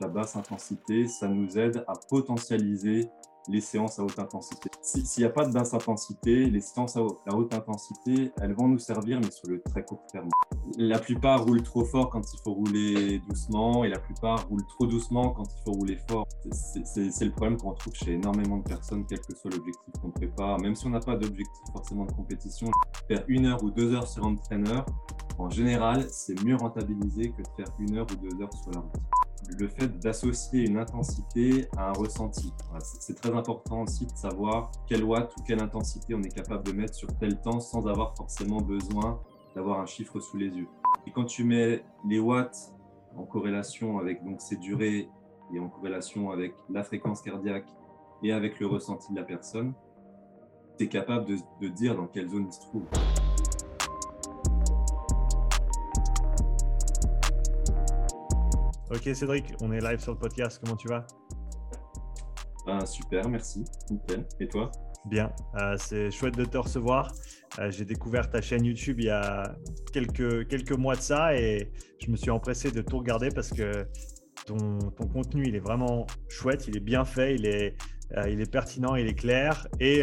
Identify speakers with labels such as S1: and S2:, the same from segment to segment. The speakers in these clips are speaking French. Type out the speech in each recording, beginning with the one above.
S1: La basse intensité, ça nous aide à potentialiser les séances à haute intensité. S'il n'y a pas de basse intensité, les séances à haute intensité, elles vont nous servir, mais sur le très court terme. La plupart roulent trop fort quand il faut rouler doucement, et la plupart roulent trop doucement quand il faut rouler fort. C'est le problème qu'on retrouve chez énormément de personnes, quel que soit l'objectif qu'on prépare. Même si on n'a pas d'objectif forcément de compétition, faire une heure ou deux heures sur un entraîneur, en général, c'est mieux rentabilisé que de faire une heure ou deux heures sur la route le fait d'associer une intensité à un ressenti. c'est très important aussi de savoir quel watt ou quelle intensité on est capable de mettre sur tel temps sans avoir forcément besoin d'avoir un chiffre sous les yeux. Et quand tu mets les watts en corrélation avec donc ces durées et en corrélation avec la fréquence cardiaque et avec le ressenti de la personne, tu es capable de, de dire dans quelle zone il se trouve.
S2: Ok Cédric, on est live sur le podcast, comment tu vas?
S1: Ah, Super, merci, nickel. Et toi?
S2: Bien, euh, c'est chouette de te recevoir. Euh, j'ai découvert ta chaîne YouTube il y a quelques, quelques mois de ça et je me suis empressé de tout regarder parce que ton, ton contenu, il est vraiment chouette, il est bien fait, il est, euh, il est pertinent, il est clair et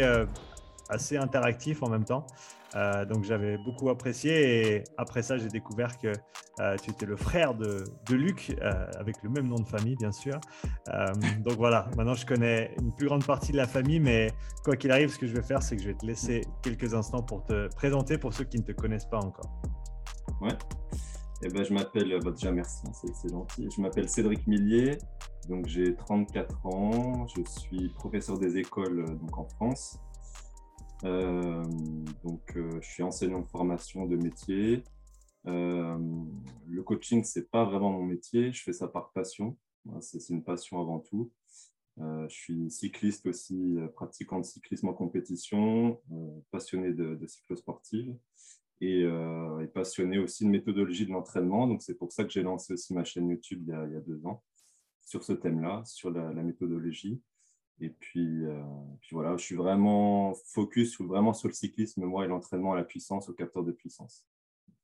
S2: assez interactif en même temps. Euh, donc j'avais beaucoup apprécié et après ça j'ai découvert que euh, tu étais le frère de, Luc euh, avec le même nom de famille bien sûr. donc voilà, maintenant je connais une plus grande partie de la famille mais quoi qu'il arrive ce que je vais faire c'est que je vais te laisser quelques instants pour te présenter pour ceux qui ne te connaissent pas encore.
S1: Ouais, eh ben, je m'appelle, bah, déjà merci, hein, c'est gentil. Je m'appelle Cédric Millier, donc j'ai 34 ans, je suis professeur des écoles donc en France. Euh, donc, euh, je suis enseignant de formation de métier. Euh, le coaching, c'est pas vraiment mon métier. Je fais ça par passion. C'est une passion avant tout. je suis cycliste aussi, pratiquant de cyclisme en compétition, passionné de, de cyclosportive et, passionné aussi de méthodologie de l'entraînement. Donc, c'est pour ça que j'ai lancé aussi ma chaîne YouTube il y a, deux ans sur ce thème-là, sur la méthodologie. Et puis, euh, puis, voilà, je suis vraiment focus vraiment sur le cyclisme, moi, et l'entraînement à la puissance, au capteur de puissance.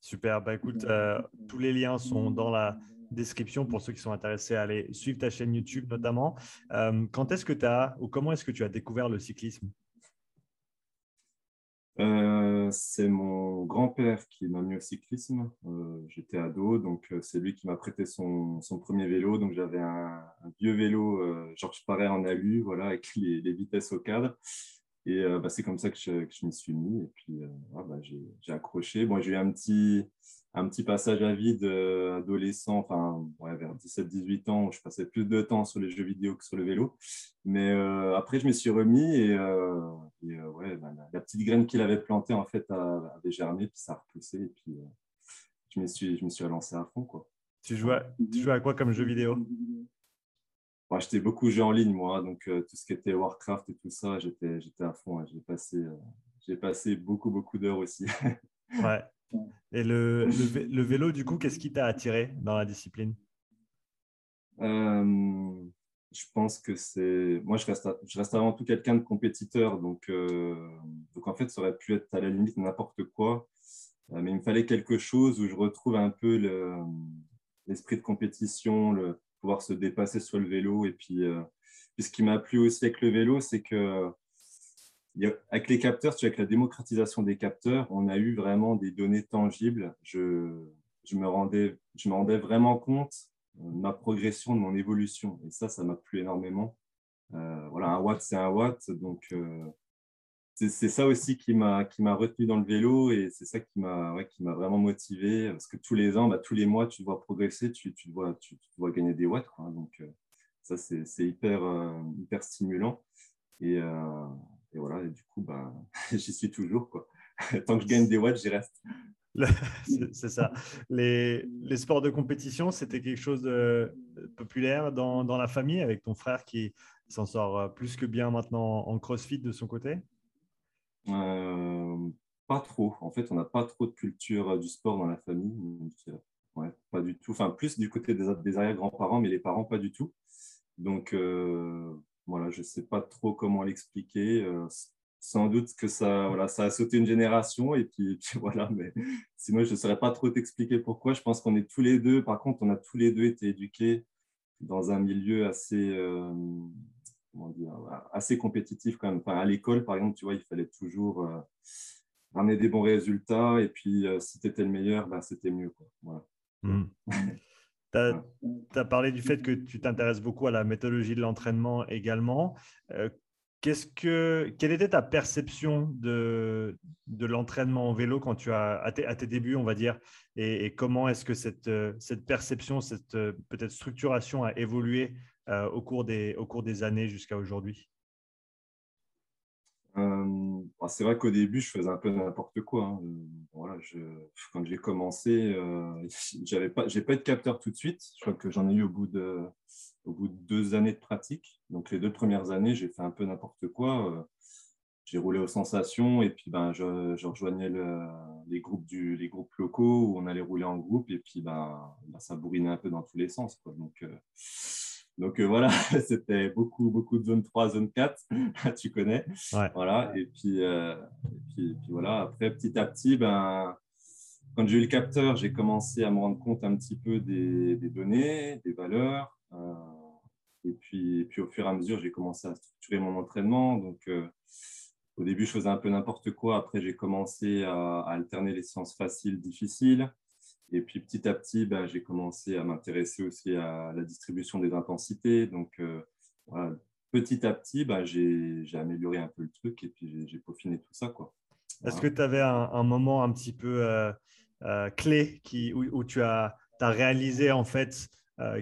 S2: Super. Bah, écoute, euh, tous les liens sont dans la description pour ceux qui sont intéressés à aller suivre ta chaîne YouTube notamment. Euh, quand est-ce que tu as ou comment est-ce que tu as découvert le cyclisme?
S1: Euh, c'est mon grand-père qui m'a mis au cyclisme. Euh, j'étais ado, donc euh, c'est lui qui m'a prêté son, premier vélo. Donc j'avais un, vieux vélo Georges Paré en alu, voilà, avec les, vitesses au cadre. Et bah, c'est comme ça que je, m'y suis mis. Et puis bah, j'ai accroché. Bon, j'ai eu un petit, un petit passage à vide adolescent, enfin vers 17-18 ans, où je passais plus de temps sur les jeux vidéo que sur le vélo. Mais après, je me suis remis et, ouais, bah, la, petite graine qu'il avait plantée en fait avait germé, puis ça a repoussé. Et puis je me suis, je me suis relancé à fond. Quoi.
S2: Tu joues à, tu à quoi comme jeu vidéo?
S1: J'étais beaucoup jeu en ligne, moi. Donc, tout ce qui était Warcraft et tout ça, j'étais à fond. J'ai passé, j'ai passé beaucoup, beaucoup d'heures aussi.
S2: ouais. Et le, le, vélo, du coup, qu'est-ce qui t'a attiré dans la discipline?
S1: Euh, Je pense que c'est. Moi, je reste, je reste avant tout quelqu'un de compétiteur. Donc, euh, donc, en fait, ça aurait pu être à la limite n'importe quoi. Euh, mais il me fallait quelque chose où je retrouve un peu l'esprit de compétition, le pouvoir se dépasser sur le vélo. Et puis, puis ce qui m'a plu aussi avec le vélo, c'est que avec les capteurs, avec la démocratisation des capteurs, on a eu vraiment des données tangibles. Je, me, rendais, je me rendais vraiment compte de ma progression, de mon évolution. Et ça, ça m'a plu énormément. Euh, voilà, un watt, c'est un watt. Donc, euh, c'est ça aussi qui m'a retenu dans le vélo et c'est ça qui m'a ouais, vraiment motivé. Parce que tous les ans, bah, tous les mois, tu dois progresser, tu, tu, tu, gagner des watts. Quoi. Donc, euh, ça, c'est hyper, hyper stimulant. Et, et voilà, et du coup, bah, j'y suis toujours. Quoi. Tant que je gagne des watts, j'y reste.
S2: c'est ça. Les, les, sports de compétition, c'était quelque chose de populaire dans, dans, la famille avec ton frère qui s'en sort plus que bien maintenant en crossfit de son côté?
S1: Euh, Pas trop. En fait, on n'a pas trop de culture du sport dans la famille. ouais, pas du tout. Enfin, plus du côté des, des arrière-grands-parents, mais les parents, pas du tout. Donc, euh, voilà, je ne sais pas trop comment l'expliquer. Euh, sans doute que ça, voilà, ça a sauté une génération et puis, voilà, mais sinon je ne saurais pas trop t'expliquer pourquoi. Je pense qu'on est tous les deux, par contre, on a tous les deux été éduqués dans un milieu assez, assez compétitif quand même. à l'école, par exemple, tu vois, il fallait toujours ramener des bons résultats. Et puis, si tu étais le meilleur, ben, c'était mieux. Voilà.
S2: Mmh. Tu as, parlé du fait que tu t'intéresses beaucoup à la méthodologie de l'entraînement également. Euh, qu'est-ce que, quelle était ta perception de, de l'entraînement en vélo quand tu as, à tes, débuts, on va dire, et, comment est-ce que cette, cette perception, cette peut-être structuration a évolué euh, au, cours des, au cours des années jusqu'à aujourd'hui?
S1: Euh, bah, c'est vrai qu'au début, je faisais un peu n'importe quoi. Hein. Voilà, je, quand j'ai commencé, euh, j'avais pas, j'ai pas eu de capteur tout de suite. Je crois que j'en ai eu au bout de, au bout de deux années de pratique. Donc les deux premières années, j'ai fait un peu n'importe quoi. Euh, j'ai roulé aux sensations et puis ben, je, rejoignais les, groupes du, les groupes locaux où on allait rouler en groupe et puis ben, ben ça bourrinait un peu dans tous les sens. Donc euh, donc euh, voilà, c'était beaucoup, beaucoup de zone 3, zone 4, tu connais. Voilà, et puis, euh, et, puis, voilà, après, petit à petit, ben, quand j'ai eu le capteur, j'ai commencé à me rendre compte un petit peu des, données, des valeurs. Euh, et, puis, puis au fur et à mesure, j'ai commencé à structurer mon entraînement. Donc au début, je faisais un peu n'importe quoi. Après, j'ai commencé à, alterner les séances faciles, difficiles. Et puis petit à petit, bah, j'ai commencé à m'intéresser aussi à la distribution des intensités. Donc euh, petit à petit, bah, j'ai amélioré un peu le truc et puis j'ai peaufiné tout ça.
S2: Est-ce que tu avais un, moment un petit peu euh, euh, clé qui, où, tu as, as, réalisé en fait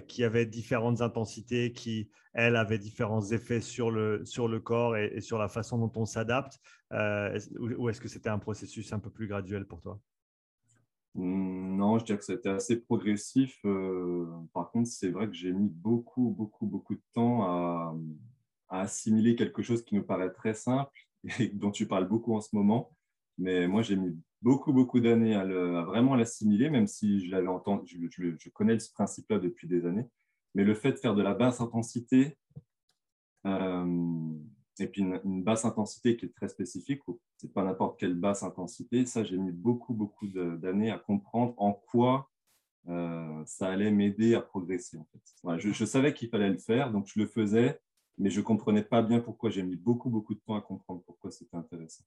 S2: qu'il y avait différentes intensités qui, elles, avaient différents effets sur le, sur le corps et, et sur la façon dont on s'adapte Ou est-ce que c'était un processus un peu plus graduel pour toi?
S1: Non, je dirais que c'était assez progressif. Euh, par contre, c'est vrai que j'ai mis beaucoup, beaucoup, beaucoup de temps à, assimiler quelque chose qui nous paraît très simple et dont tu parles beaucoup en ce moment. Mais moi, j'ai mis beaucoup, beaucoup d'années à, vraiment l'assimiler, même si je l'avais entendu, je, connais ce principe-là depuis des années. Mais le fait de faire de la basse intensité, euh, et puis une, basse intensité qui est très spécifique, c'est pas n'importe quelle basse intensité. Ça, j'ai mis beaucoup, beaucoup d'années à comprendre en quoi euh, ça allait m'aider à progresser. En fait. je, savais qu'il fallait le faire, donc je le faisais, mais je comprenais pas bien pourquoi. J'ai mis beaucoup, beaucoup de temps à comprendre pourquoi c'était intéressant.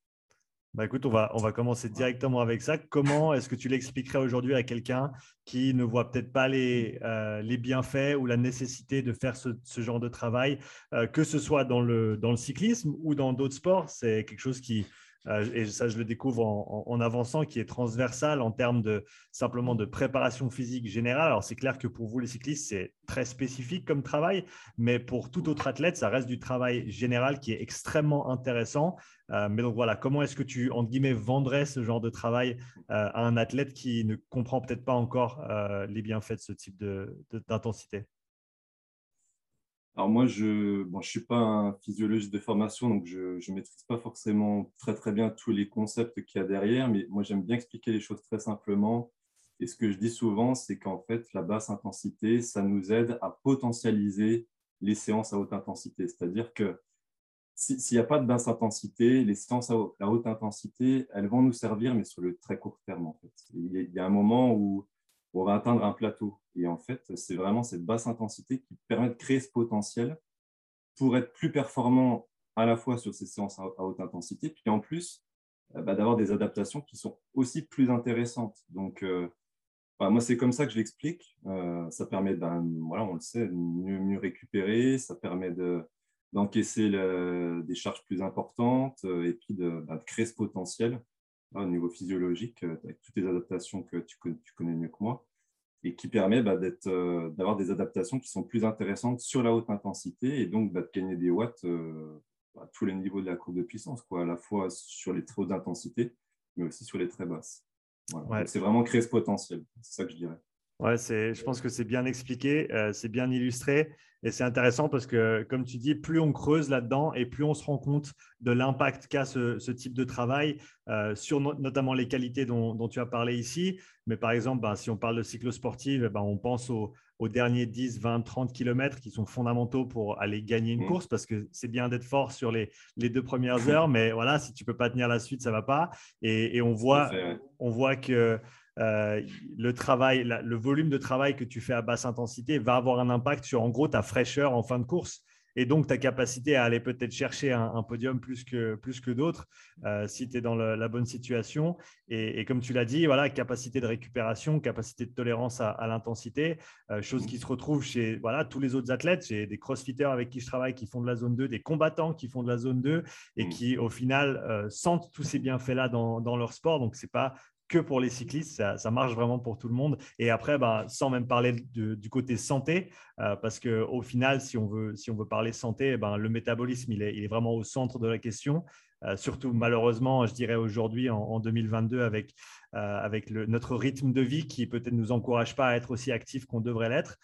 S2: Bah écoute, on va, on va commencer directement avec ça. Comment est-ce que tu l'expliquerais aujourd'hui à quelqu'un qui ne voit peut-être pas les, euh, les, bienfaits ou la nécessité de faire ce, ce genre de travail, euh, que ce soit dans le, dans le cyclisme ou dans d'autres sports? C'est quelque chose qui, et ça je le découvre en, avançant, qui est transversal en termes de simplement de préparation physique générale. Alors c'est clair que pour vous les cyclistes, c'est très spécifique comme travail, mais pour tout autre athlète, ça reste du travail général qui est extrêmement intéressant. Euh, mais donc voilà, comment est-ce que tu, entre guillemets, vendrais ce genre de travail euh, à un athlète qui ne comprend peut-être pas encore les bienfaits de ce type d'intensité?
S1: Alors moi, je ne bon, je suis pas un physiologiste de formation, donc je ne maîtrise pas forcément très très bien tous les concepts qu'il y a derrière, mais moi j'aime bien expliquer les choses très simplement. Et ce que je dis souvent, c'est qu'en fait, la basse intensité, ça nous aide à potentialiser les séances à haute intensité. C'est-à-dire que s'il n'y a pas de basse intensité, les séances à haute intensité, elles vont nous servir, mais sur le très court terme. En fait. Il y a un moment où on va atteindre un plateau. Et en fait, c'est vraiment cette basse intensité qui permet de créer ce potentiel pour être plus performant à la fois sur ces séances à haute intensité, puis en plus, euh, bah, d'avoir des adaptations qui sont aussi plus intéressantes. Donc, euh, bah, moi, c'est comme ça que je l'explique. Euh, ça permet, ben, voilà, on le sait, de mieux, récupérer, ça permet d'encaisser des charges plus importantes et puis de, bah, de créer ce potentiel au niveau physiologique, avec toutes les adaptations que tu, connais mieux que moi, et qui permet bah, euh, d'avoir des adaptations qui sont plus intéressantes sur la haute intensité et donc bah, de gagner des watts euh, à tous les niveaux de la courbe de puissance, quoi, à la fois sur les très hautes intensités, mais aussi sur les très basses. C'est vraiment créer ce potentiel, c'est ça que je dirais.
S2: Ouais, je pense que c'est bien expliqué, c'est bien illustré. Et c'est intéressant parce que, comme tu dis, plus on creuse là-dedans et plus on se rend compte de l'impact qu'a ce, type de travail euh, sur notamment les qualités dont, tu as parlé ici. Mais par exemple, ben, si on parle de cyclosportive, ben, on pense aux, derniers 10, 20, 30 kilomètres qui sont fondamentaux pour aller gagner une mmh. course parce que c'est bien d'être fort sur les, deux premières heures, mais voilà, si tu ne peux pas tenir la suite, ça ne va pas. Et, on, voit, on voit que le travail, le volume de travail que tu fais à basse intensité va avoir un impact sur en gros ta fraîcheur en fin de course et donc ta capacité à aller peut-être chercher un, podium plus que, plus que d'autres euh, si tu es dans la bonne situation. Et, comme tu l'as dit, voilà, capacité de récupération, capacité de tolérance à, l'intensité, euh, chose qui se retrouve chez voilà, tous les autres athlètes. J'ai des crossfitters avec qui je travaille qui font de la zone 2, des combattants qui font de la zone 2 et mmh. qui, au final, euh, sentent tous ces bienfaits-là dans, dans, leur sport. Donc, ce n'est pas que pour les cyclistes, ça, marche vraiment pour tout le monde. Et après, bah, sans même parler du côté santé, euh, parce qu'au final, si on, veut, si on veut parler santé, ben, le métabolisme, il est, vraiment au centre de la question. Euh, surtout malheureusement, je dirais aujourd'hui en, 2022 avec, euh, notre rythme de vie qui peut-être nous encourage pas à être aussi actif qu'on devrait l'être.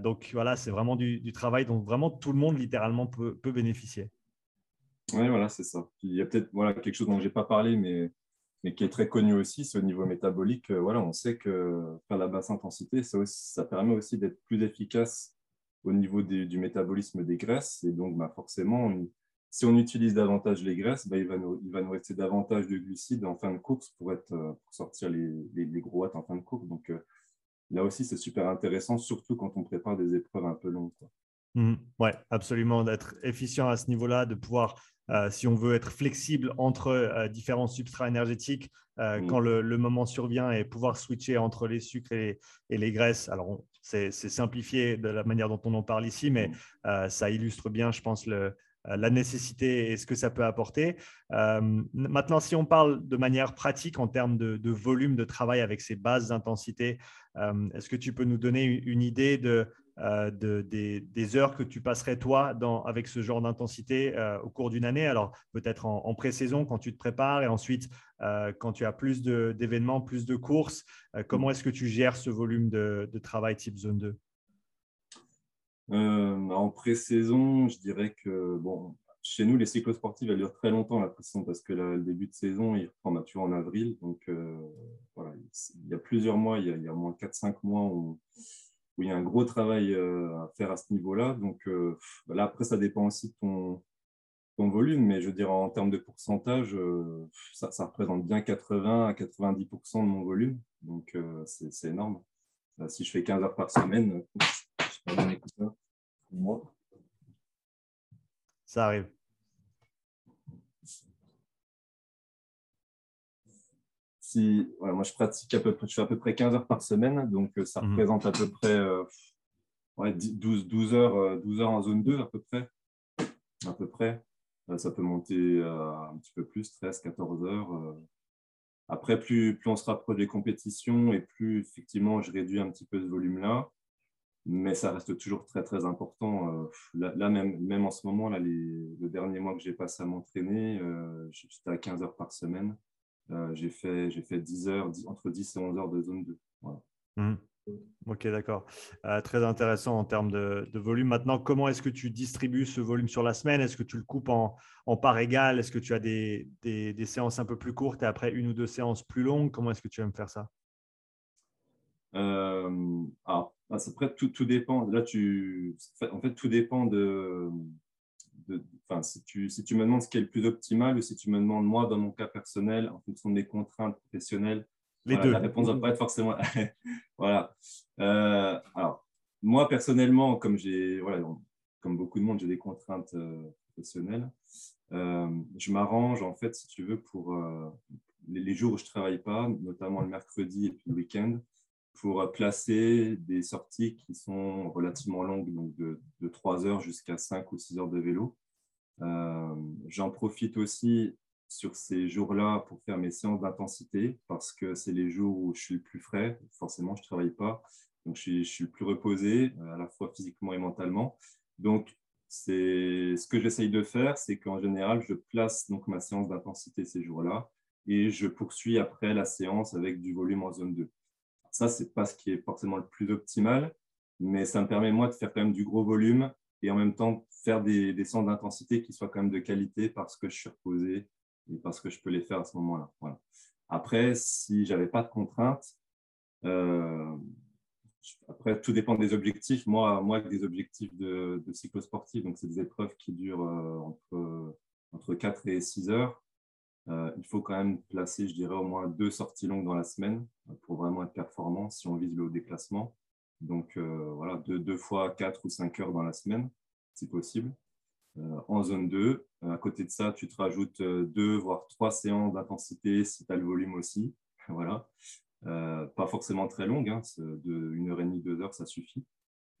S2: donc voilà, c'est vraiment du, travail dont vraiment tout le monde littéralement peut, peut bénéficier.
S1: Oui, voilà, c'est ça. il y a peut-être voilà, quelque chose dont je n'ai pas parlé, mais mais qui est très connu aussi, c'est au niveau métabolique. Euh, voilà, on sait que faire la basse intensité, ça, permet aussi d'être plus efficace au niveau du métabolisme des graisses. Et donc, bah, forcément, si on utilise davantage les graisses, bah, il, va nous, il va nous rester davantage de glucides en fin de course pour, être, euh, pour sortir les, les, gros watts en fin de course. Donc, euh, là aussi, c'est super intéressant, surtout quand on prépare des épreuves un peu longues.
S2: Mmh. oui, absolument, d'être efficient à ce niveau-là, de pouvoir euh, si on veut être flexible entre euh, différents substrats énergétiques euh, mmh. quand le, moment survient et pouvoir switcher entre les sucres et, les graisses. Alors, c'est simplifié de la manière dont on en parle ici, mais mmh. ça illustre bien, je pense, la nécessité et ce que ça peut apporter. maintenant, si on parle de manière pratique en termes de, de volume de travail avec ces bases d'intensité, est-ce que tu peux nous donner une idée de euh, de, des, heures que tu passerais toi avec ce genre d'intensité euh, au cours d'une année. Alors peut-être en, pré-saison quand tu te prépares et ensuite euh, quand tu as plus d'événements, plus de courses. comment est-ce que tu gères ce volume de, travail type zone 2
S1: En pré-saison, je dirais que bon, chez nous, les cyclosportifs, elles durent très longtemps la pré-saison parce que le début de saison, il reprend mature en avril. Donc voilà, il y a plusieurs mois, il y a, au moins 4-5 mois où il y a un gros travail euh, à faire à ce niveau-là. Donc euh, là, après, ça dépend aussi de ton, ton volume, mais je veux dire, en termes de pourcentage, euh, ça, représente bien 80 à 90% de mon volume. Donc, c'est énorme. si je fais 15 heures par semaine, je pas un écouteur pour moi.
S2: Ça arrive.
S1: Si, moi, je pratique à peu près, je fais à peu près 15 heures par semaine, donc euh, ça mhm. représente à peu près 12, euh, heures, 12 euh, heures en zone 2 à peu près. À peu près. ça peut monter un petit peu plus, 13, 14 heures. Après, plus, plus on se rapproche des compétitions et plus effectivement je réduis un petit peu ce volume-là, mais ça reste toujours très très important. Là, même, même en ce moment, là, les, le dernier mois que j'ai passé à m'entraîner, j'étais à 15 heures par semaine. Euh, j'ai fait, fait 10 heures, entre 10 et 11 heures de zone 2.
S2: Mmh. Ok, d'accord. Euh, très intéressant en termes de, volume. Maintenant, comment est-ce que tu distribues ce volume sur la semaine? Est-ce que tu le coupes en, en parts égales Est-ce que tu as des, des, séances un peu plus courtes et après une ou deux séances plus longues? Comment est-ce que tu aimes faire ça?
S1: Euh, alors, après, tout, tout, dépend. Là, tu, en fait, tout dépend de, enfin, si, tu, si tu me demandes ce qui est le plus optimal ou si tu me demandes, moi, dans mon cas personnel, en fonction de mes contraintes professionnelles,
S2: Les deux.
S1: la réponse ne va pas être forcément. voilà. Euh, alors, moi, personnellement, comme, j'ai, voilà, comme beaucoup de monde, j'ai des contraintes euh, professionnelles. Euh, je m'arrange, en fait, si tu veux, pour les, les, jours où je ne travaille pas, notamment le mercredi et puis le week-end, pour placer des sorties qui sont relativement longues, donc de, de 3 heures jusqu'à 5 ou 6 heures de vélo. Euh, j'en profite aussi sur ces jours-là pour faire mes séances d'intensité parce que c'est les jours où je suis le plus frais. Forcément, je ne travaille pas. Donc, je suis, le plus reposé, euh, à la fois physiquement et mentalement. Donc, ce que j'essaye de faire, c'est qu'en général, je place donc ma séance d'intensité ces jours-là et je poursuis après la séance avec du volume en zone 2. Ça, ce n'est pas ce qui est forcément le plus optimal, mais ça me permet, moi, de faire quand même du gros volume et en même temps faire des, des centres d'intensité qui soient quand même de qualité parce que je suis reposé et parce que je peux les faire à ce moment-là. Après, si j'avais pas de contraintes, euh, après, tout dépend des objectifs. Moi, moi des objectifs de, de cyclosportif, donc c'est des épreuves qui durent euh, entre, entre 4 et 6 heures. Il faut quand même placer, je dirais, au moins deux sorties longues dans la semaine pour vraiment être performant si on vise le haut déclassement. Donc voilà, deux, deux fois quatre ou cinq heures dans la semaine, si possible. Euh, en zone 2. Euh, à côté de ça, tu te rajoutes euh, deux, voire trois séances d'intensité si tu as le volume aussi. voilà. pas forcément très longue, hein, de une heure et demie, deux heures, ça suffit.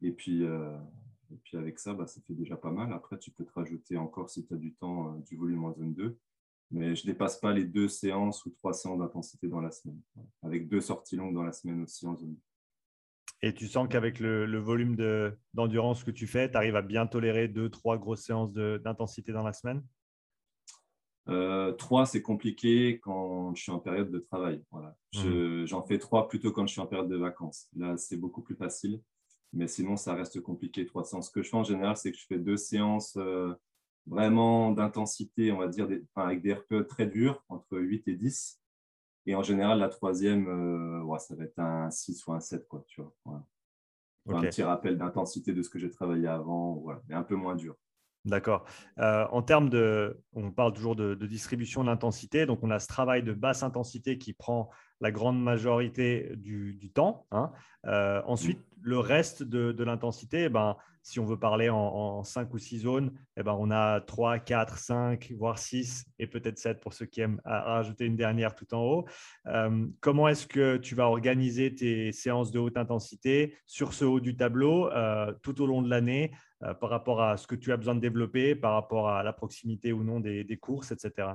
S1: Et puis, et puis avec ça, bah, ça fait déjà pas mal. Après, tu peux te rajouter encore, si tu as du temps, du volume en zone 2. Mais je ne dépasse pas les deux séances ou trois séances d'intensité dans la semaine. Avec deux sorties longues dans la semaine aussi en zone 2.
S2: Et tu sens qu'avec le, volume d'endurance que tu fais, tu arrives à bien tolérer deux, trois grosses séances d'intensité dans la semaine?
S1: Euh, Trois, c'est compliqué quand je suis en période de travail. Mmh. J'en fais trois plutôt quand je suis en période de vacances. Là, c'est beaucoup plus facile. Mais sinon, ça reste compliqué, trois séances. Ce que je fais en général, c'est que je fais deux séances euh, vraiment d'intensité, on va dire, avec des RPE très durs, entre 8 et 10. Et en général, la troisième, euh, ça va être un 6 ou un 7, quoi, tu vois. Un petit rappel d'intensité de ce que j'ai travaillé avant, voilà, mais un peu moins dur.
S2: D'accord. Euh, en termes de, on parle toujours de, distribution de l'intensité, donc on a ce travail de basse intensité qui prend la grande majorité du, temps. Hein. Euh, ensuite, le reste de, l'intensité, eh ben, si on veut parler en, 5 ou 6 zones, eh ben, on a 3, 4, 5, voire 6 et peut-être 7 pour ceux qui aiment rajouter une dernière tout en haut. Euh, comment est-ce que tu vas organiser tes séances de haute intensité sur ce haut du tableau euh, tout au long de l'année euh, par rapport à ce que tu as besoin de développer, par rapport à la proximité ou non des courses, etc.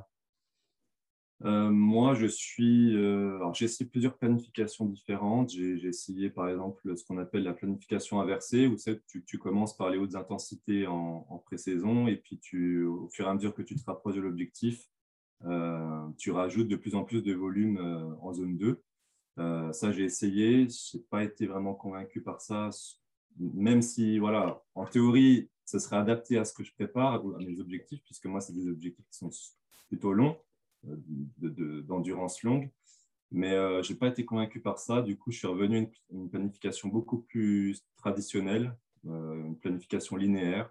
S1: Euh, moi, je suis. Euh, j'ai essayé plusieurs planifications différentes. J'ai essayé, par exemple, ce qu'on appelle la planification inversée, où tu, commences par les hautes intensités en, pré-saison, et puis au fur et à mesure que tu te rapproches de l'objectif, euh, tu rajoutes de plus en plus de volume en zone 2. ça, j'ai essayé. Je n'ai pas été vraiment convaincu par ça, même si, voilà, en théorie, ça serait adapté à ce que je prépare, à mes objectifs, puisque moi, c'est des objectifs qui sont plutôt longs d'endurance longue. Mais euh, je n'ai pas été convaincu par ça. Du coup, je suis revenu à une, planification beaucoup plus traditionnelle, euh, une planification linéaire,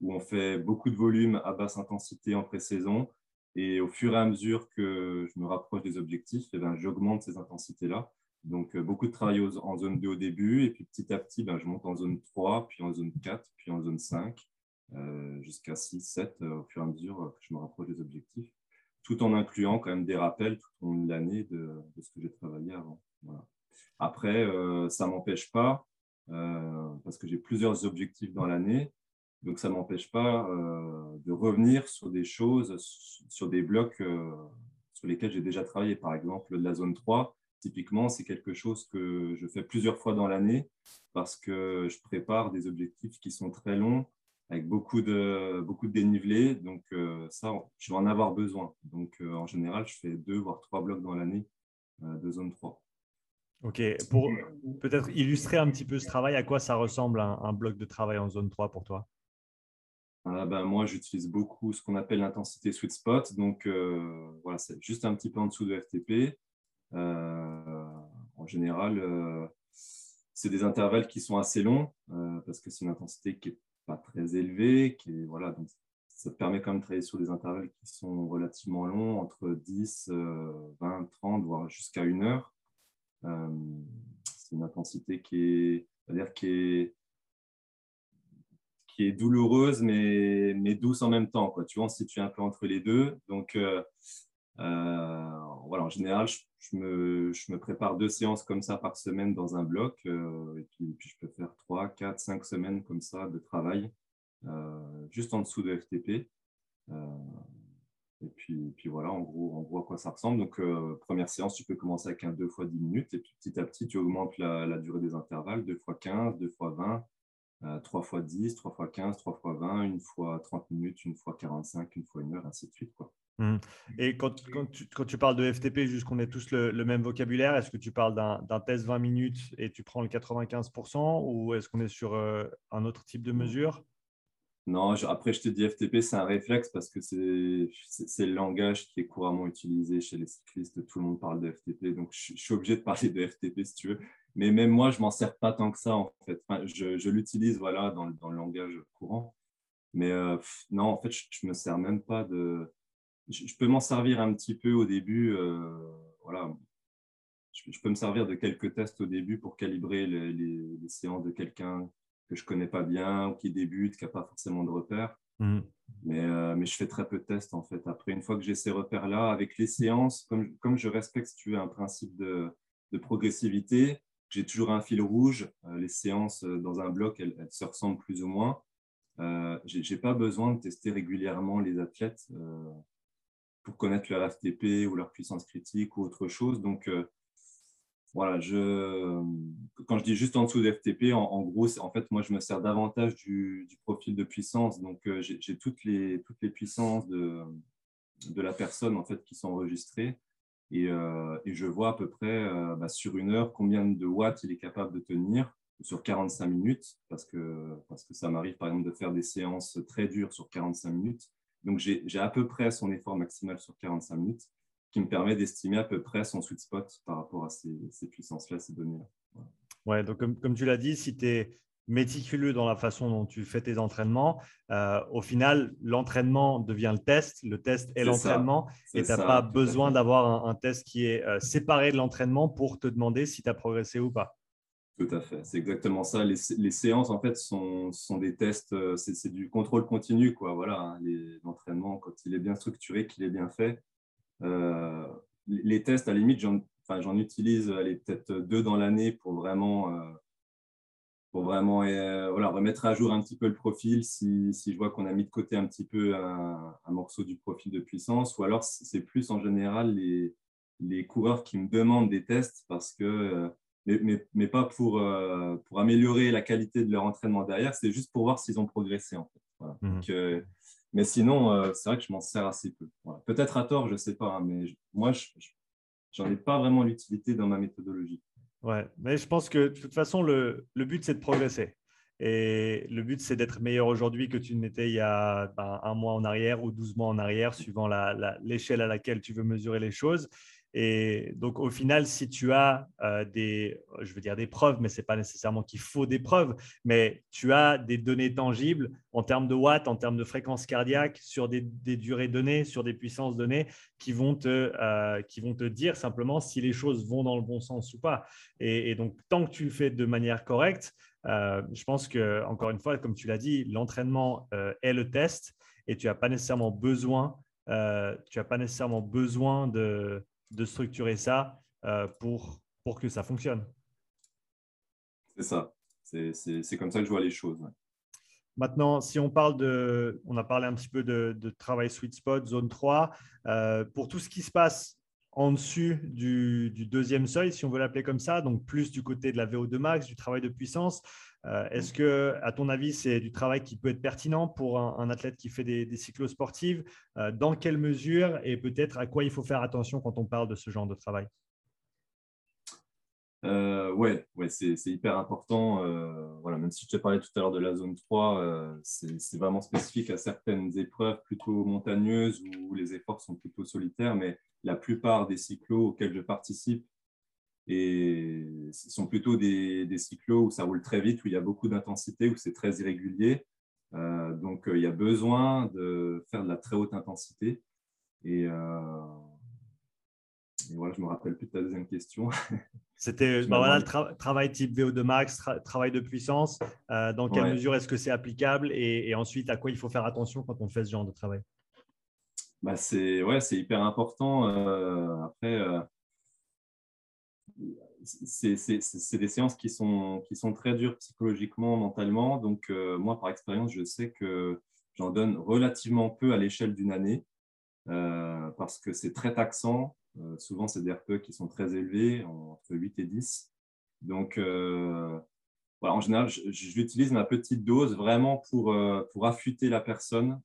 S1: où on fait beaucoup de volume à basse intensité en pré-saison. Et au fur et à mesure que je me rapproche des objectifs, eh ben, j'augmente ces intensités-là. Donc, euh, beaucoup de travail en zone 2 au début, et puis petit à petit, ben, je monte en zone 3, puis en zone 4, puis en zone 5, jusqu'à 6, 7, au fur et à mesure que je me rapproche des objectifs tout en incluant quand même des rappels tout au long de l'année de, ce que j'ai travaillé avant. Après, euh, ça ne m'empêche pas, euh, parce que j'ai plusieurs objectifs dans l'année, donc ça ne m'empêche pas euh, de revenir sur des choses, sur des blocs sur lesquels j'ai déjà travaillé. Par exemple, la zone 3, typiquement, c'est quelque chose que je fais plusieurs fois dans l'année parce que je prépare des objectifs qui sont très longs avec beaucoup de, beaucoup de dénivelé. Donc, euh, ça, je vais en avoir besoin. Donc, euh, en général, je fais deux, voire trois blocs dans l'année euh, de zone 3.
S2: OK. Pour peut-être illustrer un petit peu ce travail, à quoi ça ressemble un, bloc de travail en zone 3 pour toi?
S1: Ah, ben, Moi, j'utilise beaucoup ce qu'on appelle l'intensité sweet spot. Donc, voilà, c'est juste un petit peu en dessous de FTP. en général, c'est des intervalles qui sont assez longs parce que c'est une intensité qui est très élevé. Qui voilà, donc ça permet quand même de travailler sur des intervalles qui sont relativement longs, entre 10, 20, 30, voire jusqu'à une heure. Euh, c'est une intensité qui est, dire qui est, qui est douloureuse, mais, mais douce en même temps. Quoi. Tu vois, on se situe un peu entre les deux. Donc, euh, euh, voilà, en général, je, me, je, me, prépare deux séances comme ça par semaine dans un bloc. Euh, et puis, puis, je peux faire trois, quatre, cinq semaines comme ça de travail euh, juste en dessous de FTP. et puis, puis, voilà, en gros, à quoi ça ressemble. Donc, première séance, tu peux commencer avec un 2 fois 10 minutes. Et puis petit à petit, tu augmentes la, la durée des intervalles, 2 fois 15, 2 fois 20, 3 fois 10, 3 fois 15, 3 fois 20, une fois 30 minutes, une fois 45, une fois une heure, ainsi de suite. Quoi.
S2: Mmh. Et quand, tu, parles de FTP, juste qu'on ait tous le, même vocabulaire, est-ce que tu parles d'un test 20 minutes et tu prends le 95% ou est-ce qu'on est sur euh, un autre type de mesure?
S1: Non, après je te dis FTP, c'est un réflexe parce que c'est le langage qui est couramment utilisé chez les cyclistes. Tout le monde parle de FTP, donc je, suis obligé de parler de FTP si tu veux. Mais même moi, je m'en sers pas tant que ça en fait. je, l'utilise voilà, dans, le langage courant. Mais euh, non, en fait, je ne me sers même pas de je, peux m'en servir un petit peu au début. voilà, je, peux me servir de quelques tests au début pour calibrer les, séances de quelqu'un que je connais pas bien ou qui débute, qui n'a pas forcément de repères. Mmh. Mais, mais, je fais très peu de tests en fait. Après, une fois que j'ai ces repères-là, avec les séances, comme, comme je respecte, si tu veux, un principe de, de progressivité, j'ai toujours un fil rouge. les séances dans un bloc, elles, elles, se ressemblent plus ou moins. Euh, je n'ai pas besoin de tester régulièrement les athlètes euh, pour connaître leur FTP ou leur puissance critique ou autre chose. Donc, euh, voilà, je, quand je dis juste en dessous de FTP, en, gros, en fait, moi, je me sers davantage du, profil de puissance. Donc, j'ai toutes les, toutes les puissances de, de la personne en fait, qui sont enregistrées. Et, et je vois à peu près bah, sur une heure combien de watts il est capable de tenir sur 45 minutes, parce que, parce que ça m'arrive par exemple de faire des séances très dures sur 45 minutes. Donc j'ai à peu près son effort maximal sur 45 minutes, qui me permet d'estimer à peu près son sweet spot par rapport à ces, ces puissances-là, ces données-là.
S2: Ouais, donc comme, comme tu l'as dit, si tu es méticuleux dans la façon dont tu fais tes entraînements, euh, au final, l'entraînement devient le test, le test est, l'entraînement, et tu n'as pas besoin d'avoir un, test qui est euh, séparé de l'entraînement pour te demander si tu as progressé ou pas.
S1: Tout à fait, c'est exactement ça. Les, séances, en fait, sont, des tests, euh, c'est du contrôle continu, quoi. Voilà, hein. l'entraînement, quand il est bien structuré, qu'il est bien fait. Euh, les tests, à la limite, j'en utilise peut-être deux dans l'année pour vraiment, euh, pour vraiment voilà, remettre à jour un petit peu le profil si, je vois qu'on a mis de côté un petit peu un, morceau du profil de puissance, ou alors c'est plus en général les coureurs qui me demandent des tests parce que mais, mais, pas pour, euh, pour améliorer la qualité de leur entraînement derrière, c'est juste pour voir s'ils ont progressé. En fait. Mhm. Euh, mais sinon, euh, c'est vrai que je m'en sers assez peu. Peut-être à tort, je ne sais pas, hein, mais moi, je n'en ai pas vraiment l'utilité dans ma méthodologie.
S2: Ouais, mais je pense que de toute façon, le, le but, c'est de progresser. Et le but, c'est d'être meilleur aujourd'hui que tu n'étais il y a ben, un mois en arrière ou 12 mois en arrière, suivant l'échelle à laquelle tu veux mesurer les choses. Et donc, au final, si tu as euh, des, je veux dire des preuves, mais ce n'est pas nécessairement qu'il faut des preuves, mais tu as des données tangibles en termes de watts, en termes de fréquence cardiaque, sur des, durées données, sur des puissances données, qui vont, te, euh, qui vont te dire simplement si les choses vont dans le bon sens ou pas. Et, donc, tant que tu le fais de manière correcte, euh, je pense que, encore une fois, comme tu l'as dit, l'entraînement est le test et tu n'as pas nécessairement besoin, tu as pas nécessairement besoin de de structurer ça euh, pour, pour que ça fonctionne.
S1: C'est ça. C'est comme ça que je vois les choses.
S2: Maintenant, si on parle de, on a parlé un petit peu de, travail sweet spot, zone 3, euh, pour tout ce qui se passe en dessus du, deuxième seuil, si on veut l'appeler comme ça, donc plus du côté de la VO2 max, du travail de puissance, est-ce que, à ton avis, c'est du travail qui peut être pertinent pour un, athlète qui fait des, des cyclosportives? Euh, Dans quelle mesure et peut-être à quoi il faut faire attention quand on parle de ce genre de travail?
S1: Euh, ouais, ouais c'est hyper important. Euh, voilà, même si je te parlais tout à l'heure de la zone 3, c'est vraiment spécifique à certaines épreuves plutôt montagneuses où les efforts sont plutôt solitaires, mais la plupart des cyclos auxquels je participe et ce sont plutôt des, des, cyclos où ça roule très vite, où il y a beaucoup d'intensité, où c'est très irrégulier. Euh, donc, euh, il y a besoin de faire de la très haute intensité. Et, euh, voilà, je ne me rappelle plus de ta deuxième question.
S2: C'était bah voilà, le travail type VO2 max, travail de puissance. dans quelle mesure est-ce que c'est applicable et, et, ensuite, à quoi il faut faire attention quand on fait ce genre de travail?
S1: Bah C'est ouais, hyper important. après, c'est des séances qui sont, très dures psychologiquement, mentalement. Donc, euh, moi, par expérience, je sais que j'en donne relativement peu à l'échelle d'une année euh, parce que c'est très taxant. Euh, souvent, c'est des RPE qui sont très élevés, entre 8 et 10. Donc, voilà, en général, j'utilise ma petite dose vraiment pour, affûter la personne,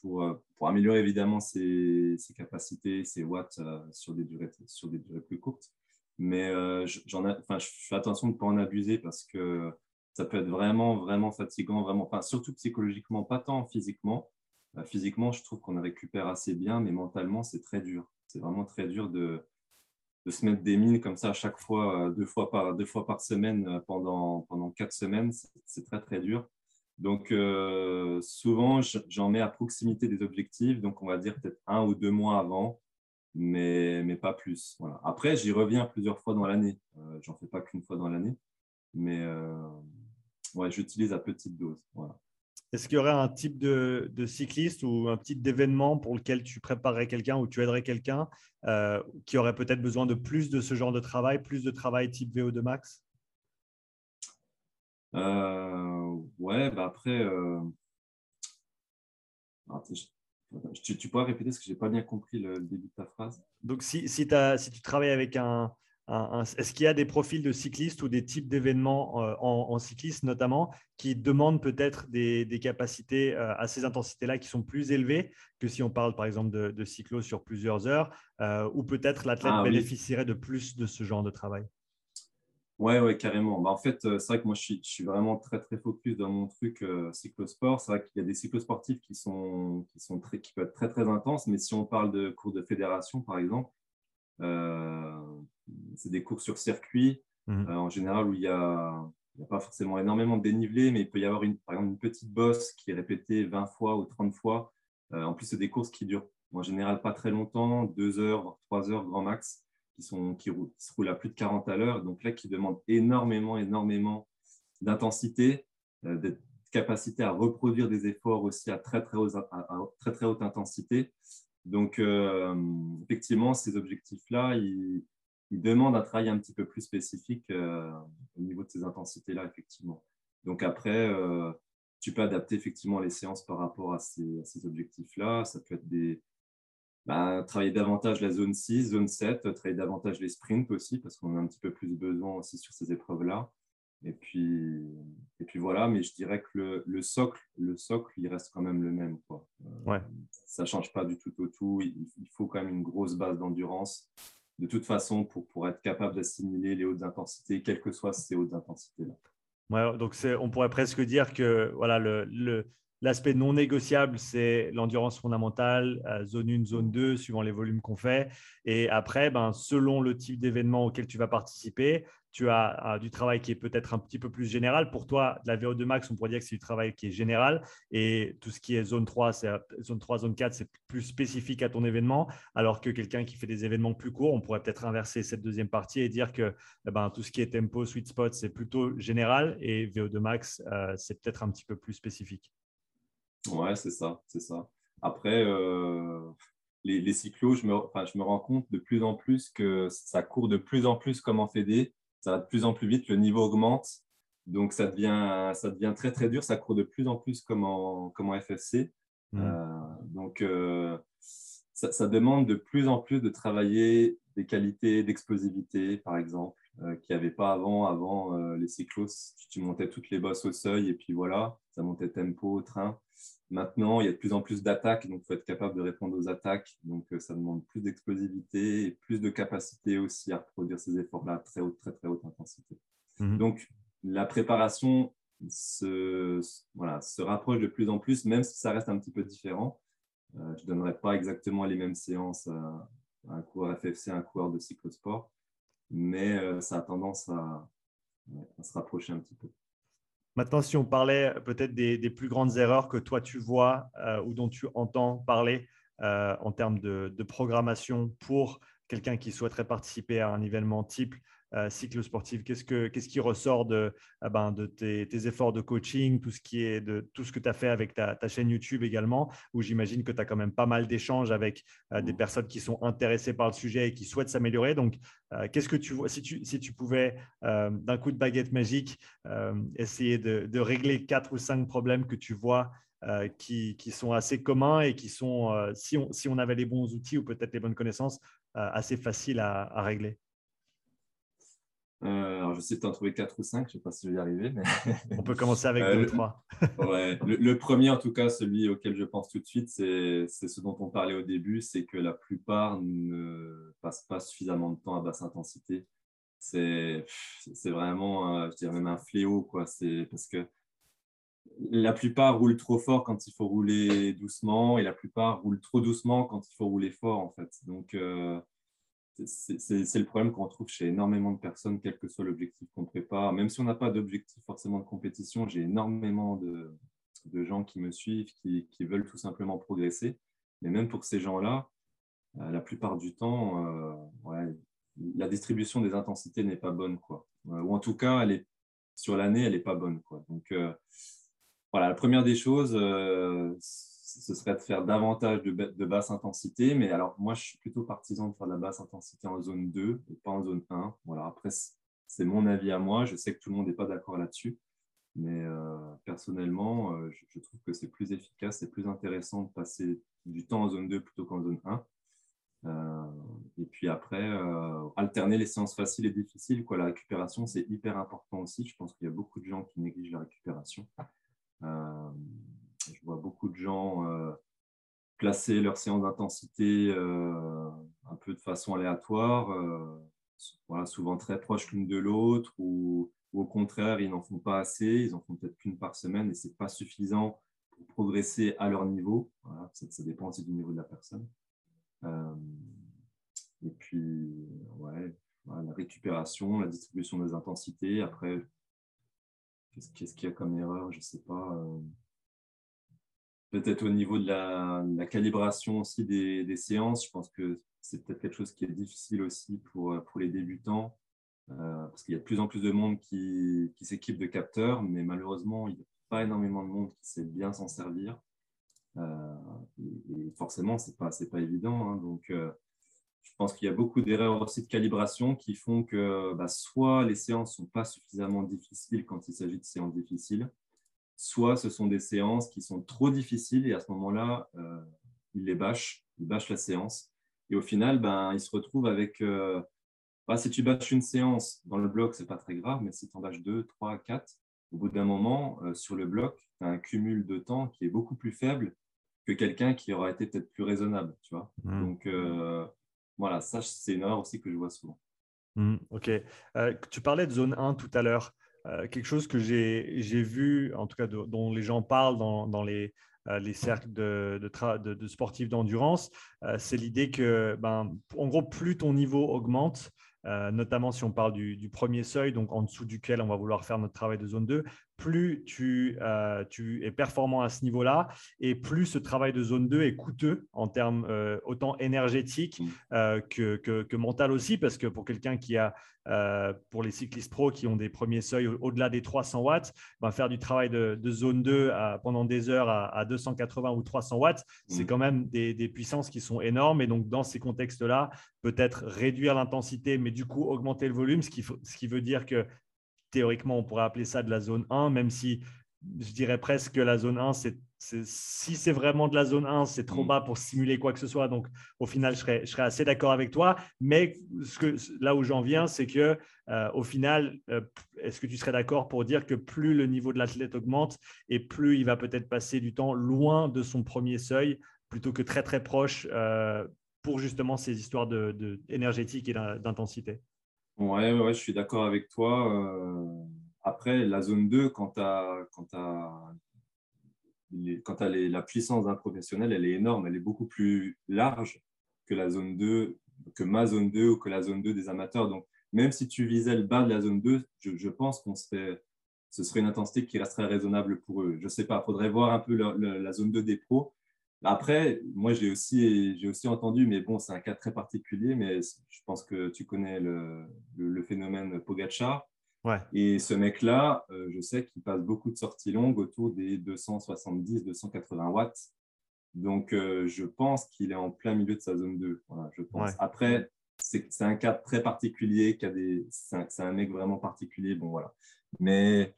S1: pour, améliorer évidemment ses, capacités, ses watts sur des durées plus courtes. Mais euh, j'en je fais attention de ne pas en abuser parce que ça peut être vraiment, vraiment fatigant, vraiment, surtout psychologiquement, pas tant physiquement. Euh, physiquement, je trouve qu'on récupère assez bien, mais mentalement, c'est très dur. C'est vraiment très dur de, de, se mettre des mines comme ça à chaque fois, euh, deux fois par, deux fois par semaine pendant, pendant quatre semaines. C'est très, très dur. Donc, souvent, j'en mets à proximité des objectifs. Donc, on va dire peut-être un ou deux mois avant, mais, mais pas plus. Voilà. Après, j'y reviens plusieurs fois dans l'année. Euh, j'en fais pas qu'une fois dans l'année, mais euh, ouais, j'utilise à petite dose. Voilà.
S2: Est-ce qu'il y aurait un type de, de, cycliste ou un type d'événement pour lequel tu préparerais quelqu'un ou tu aiderais quelqu'un euh, qui aurait peut-être besoin de plus de ce genre de travail, plus de travail type VO2 max?
S1: Euh, Ouais, bah après, euh... tu, tu, pourrais répéter parce que je n'ai pas bien compris le, début de ta phrase.
S2: Donc, si, si, as, si tu travailles avec un, est-ce qu'il y a des profils de cyclistes ou des types d'événements euh, en, cyclisme notamment qui demandent peut-être des, capacités euh, à ces intensités-là qui sont plus élevées que si on parle par exemple de, cyclo sur plusieurs heures euh, ou peut-être l'athlète ah bénéficierait de plus de ce genre de travail?
S1: Ouais, ouais, carrément. Bah, en fait, c'est vrai que moi, je suis, vraiment très, très focus dans mon truc cyclosport. C'est vrai qu'il y a des cyclosportifs qui, sont, qui, sont très, qui peuvent être très, très intenses, mais si on parle de cours de fédération, par exemple, c'est des cours sur circuit, euh, en général où il n'y a, pas forcément énormément de dénivelé, mais il peut y avoir une, par exemple une petite bosse qui est répétée 20 fois ou 30 fois. Euh, en plus, c'est des courses qui durent en général pas très longtemps, 2 heures, 3 heures grand max, qui, sont, qui, se roulent à plus de 40 à l'heure, donc là qui demandent énormément, énormément d'intensité, euh, de capacité à reproduire des efforts aussi à très, très, très, très haute intensité. Donc, effectivement, ces objectifs-là, ils, il demande un travail un petit peu plus spécifique euh, au niveau de ces intensités-là, effectivement. Donc après, euh, tu peux adapter effectivement les séances par rapport à ces, objectifs-là. Ça peut être des, bah, travailler davantage la zone 6, zone 7, travailler davantage les sprints aussi, parce qu'on a un petit peu plus besoin aussi sur ces épreuves-là. Et puis, et puis voilà, mais je dirais que le, socle, le socle, il reste quand même le même. Quoi.
S2: Euh, ouais.
S1: Ça ne change pas du tout au tout. Il, il faut quand même une grosse base d'endurance de toute façon pour, pour être capable d'assimiler les hautes intensités, quelles que soient ces hautes intensités-là.
S2: Ouais, donc on pourrait presque dire que voilà, le, L'aspect non négociable, c'est l'endurance fondamentale, euh, zone 1, zone 2, suivant les volumes qu'on fait. Et après, ben, selon le type d'événement auquel tu vas participer, tu as du travail qui est peut-être un petit peu plus général. Pour toi, la VO2 max, on pourrait dire que c'est du travail qui est général. Et tout ce qui est zone 3, zone 3, zone 4, c'est plus spécifique à ton événement. Alors que quelqu'un qui fait des événements plus courts, on pourrait peut-être inverser cette deuxième partie et dire que eh ben, tout ce qui est tempo, sweet spot, c'est plutôt général. Et VO2 max, euh, c'est peut-être un petit peu plus spécifique.
S1: Ouais, c'est ça, c'est ça. Après, euh, les, les, cyclos, je me, je me rends compte de plus en plus que ça court de plus en plus comme en fédé ça va de plus en plus vite, le niveau augmente, donc ça devient, ça devient très très dur, ça court de plus en plus comme en, comme en FFC. Mmh. Euh, donc euh, ça, demande de plus en plus de travailler des qualités d'explosivité, par exemple, qu'il n'y avait pas avant. Avant, les cyclos, tu montais toutes les bosses au seuil et puis voilà, ça montait tempo, train. Maintenant, il y a de plus en plus d'attaques, donc il faut être capable de répondre aux attaques. Donc, euh, ça demande plus d'explosivité et plus de capacité aussi à reproduire ces efforts-là à très haute, très, très haute intensité. Mhm. Donc, la préparation se, voilà, se rapproche de plus en plus, même si ça reste un petit peu différent. Euh, je ne donnerai pas exactement les mêmes séances à, un coureur FFC, à un coureur de cyclosport, mais euh, ça a tendance à se rapprocher un petit peu.
S2: Maintenant, si on parlait peut-être des, plus grandes erreurs que toi tu vois euh, ou dont tu entends parler euh, en termes de, programmation pour quelqu'un qui souhaiterait participer à un événement type cycle sportif Qu'est-ce, que, qu'est-ce qui ressort de, ah ben, de tes, efforts de coaching, tout ce, qui est de, tout ce que tu as fait avec ta, chaîne YouTube également, où j'imagine que tu as quand même pas mal d'échanges avec euh, des personnes qui sont intéressées par le sujet et qui souhaitent s'améliorer. Donc, euh, qu'est-ce que tu vois si tu, si tu pouvais, d'un coup de baguette magique, essayer de, de, régler quatre ou cinq problèmes que tu vois qui, qui, sont assez communs et qui sont, si, on, si on avait les bons outils ou peut-être les bonnes connaissances, assez faciles à, à régler?
S1: Euh, alors, je sais que tu en trouvé 4 ou 5, je ne sais pas si je vais y arriver. Mais...
S2: On peut commencer avec 2 euh, ou 3.
S1: ouais. le, premier, en tout cas, celui auquel je pense tout de suite, c'est ce dont on parlait au début, c'est que la plupart ne passent pas suffisamment de temps à basse intensité. C'est vraiment, euh, je dirais même un fléau, quoi. Parce que la plupart roulent trop fort quand il faut rouler doucement et la plupart roulent trop doucement quand il faut rouler fort, en fait. Donc, c'est le problème qu'on trouve chez énormément de personnes, quel que soit l'objectif qu'on prépare. Même si on n'a pas d'objectif forcément de compétition, j'ai énormément de, gens qui me suivent, qui, veulent tout simplement progresser. Mais même pour ces gens-là, euh, la plupart du temps, euh, la distribution des intensités n'est pas bonne. Quoi. Euh, ou en tout cas, elle est, sur l'année, elle n'est pas bonne. Quoi. Donc, voilà, la première des choses, ce serait de faire davantage de, basse intensité. Mais alors, moi, je suis plutôt partisan de faire de la basse intensité en zone 2 et pas en zone 1. Voilà, après, c'est mon avis à moi. Je sais que tout le monde n'est pas d'accord là-dessus. Mais euh, personnellement, euh, je, trouve que c'est plus efficace et plus intéressant de passer du temps en zone 2 plutôt qu'en zone 1. Euh, et puis après, alterner les séances faciles et difficiles. Quoi. La récupération, c'est hyper important aussi. Je pense qu'il y a beaucoup de gens qui négligent la récupération. Je vois beaucoup de gens euh, placer leurs séances d'intensité euh, un peu de façon aléatoire, euh, voilà, souvent très proches l'une de l'autre, ou, au contraire, ils n'en font pas assez, ils en font peut-être qu'une par semaine et ce n'est pas suffisant pour progresser à leur niveau. ça, dépend aussi du niveau de la personne. et puis, ouais, la récupération, la distribution des intensités. Après, qu'est-ce qu'il y a comme erreur Je ne sais pas peut-être au niveau de la, calibration aussi des, séances, je pense que c'est peut-être quelque chose qui est difficile aussi pour, pour les débutants, euh, parce qu'il y a de plus en plus de monde qui, qui s'équipe de capteurs, mais malheureusement, il n'y a pas énormément de monde qui sait bien s'en servir. Euh, et, forcément, ce n'est pas, pas évident. Hein. donc, euh, je pense qu'il y a beaucoup d'erreurs aussi de calibration qui font que bah, soit les séances ne sont pas suffisamment difficiles quand il s'agit de séances difficiles, soit ce sont des séances qui sont trop difficiles et à ce moment-là, euh, ils les bâchent, ils bâchent la séance. Et au final, ben, ils se retrouvent avec. Euh, bah, si tu bâches une séance dans le bloc, ce n'est pas très grave, mais si tu en bâches deux, trois, quatre, au bout d'un moment, euh, sur le bloc, tu as un cumul de temps qui est beaucoup plus faible que quelqu'un qui aura été peut-être plus raisonnable. Tu vois mmh. Donc, voilà, ça, c'est une erreur aussi que je vois souvent.
S2: Mmh, ok. tu parlais de zone 1 tout à l'heure. Euh, quelque chose que j'ai vu, en tout cas dont les gens parlent dans, les, euh, les, cercles de, de, sportifs d'endurance, euh, c'est l'idée que, ben, en gros, plus ton niveau augmente, notamment si on parle du, du, premier seuil, donc en dessous duquel on va vouloir faire notre travail de zone 2, plus tu, euh, tu, es performant à ce niveau-là et plus ce travail de zone 2 est coûteux en termes euh, autant énergétiques mmh. euh, que, que, mental aussi, parce que pour quelqu'un qui a, pour les cyclistes pro qui ont des premiers seuils au-delà des 300 watts, ben faire du travail de, zone 2 pendant des heures à, 280 ou 300 watts, c'est mmh. quand même des, des, puissances qui sont énormes. Et donc, dans ces contextes-là, peut-être réduire l'intensité, mais du coup augmenter le volume, ce qui, ce qui veut dire que théoriquement, on pourrait appeler ça de la zone 1, même si je dirais presque que la zone 1, c'est, si c'est vraiment de la zone 1, c'est trop mm. bas pour simuler quoi que ce soit. Donc, au final, je serais, je serais assez d'accord avec toi. Mais ce que, là où j'en viens, c'est que euh, au final, euh, est-ce que tu serais d'accord pour dire que plus le niveau de l'athlète augmente et plus il va peut-être passer du temps loin de son premier seuil plutôt que très très proche euh, pour justement ces histoires de, de énergétique et d'intensité?
S1: Ouais, ouais, je suis d'accord avec toi. Euh, après, la zone 2, quand tu as, quand quand la puissance d'un professionnel, elle est énorme, elle est beaucoup plus large que la zone 2, que ma zone 2 ou que la zone 2 des amateurs. Donc, même si tu visais le bas de la zone 2, je, pense qu'on serait, ce serait une intensité qui resterait raisonnable pour eux. Je ne sais pas, il faudrait voir un peu la zone 2 des pros. Après, moi, j'ai aussi, j'ai aussi entendu, mais bon, c'est un cas très particulier, mais je pense que tu connais le, le, phénomène Pogacar. Ouais. Et ce mec-là, euh, je sais qu'il passe beaucoup de sorties longues autour des 270-280 watts. Donc, euh, je pense qu'il est en plein milieu de sa zone 2. Voilà, je pense. Après, c'est un cas très particulier, c'est un, un, mec vraiment particulier. Bon, voilà. Mais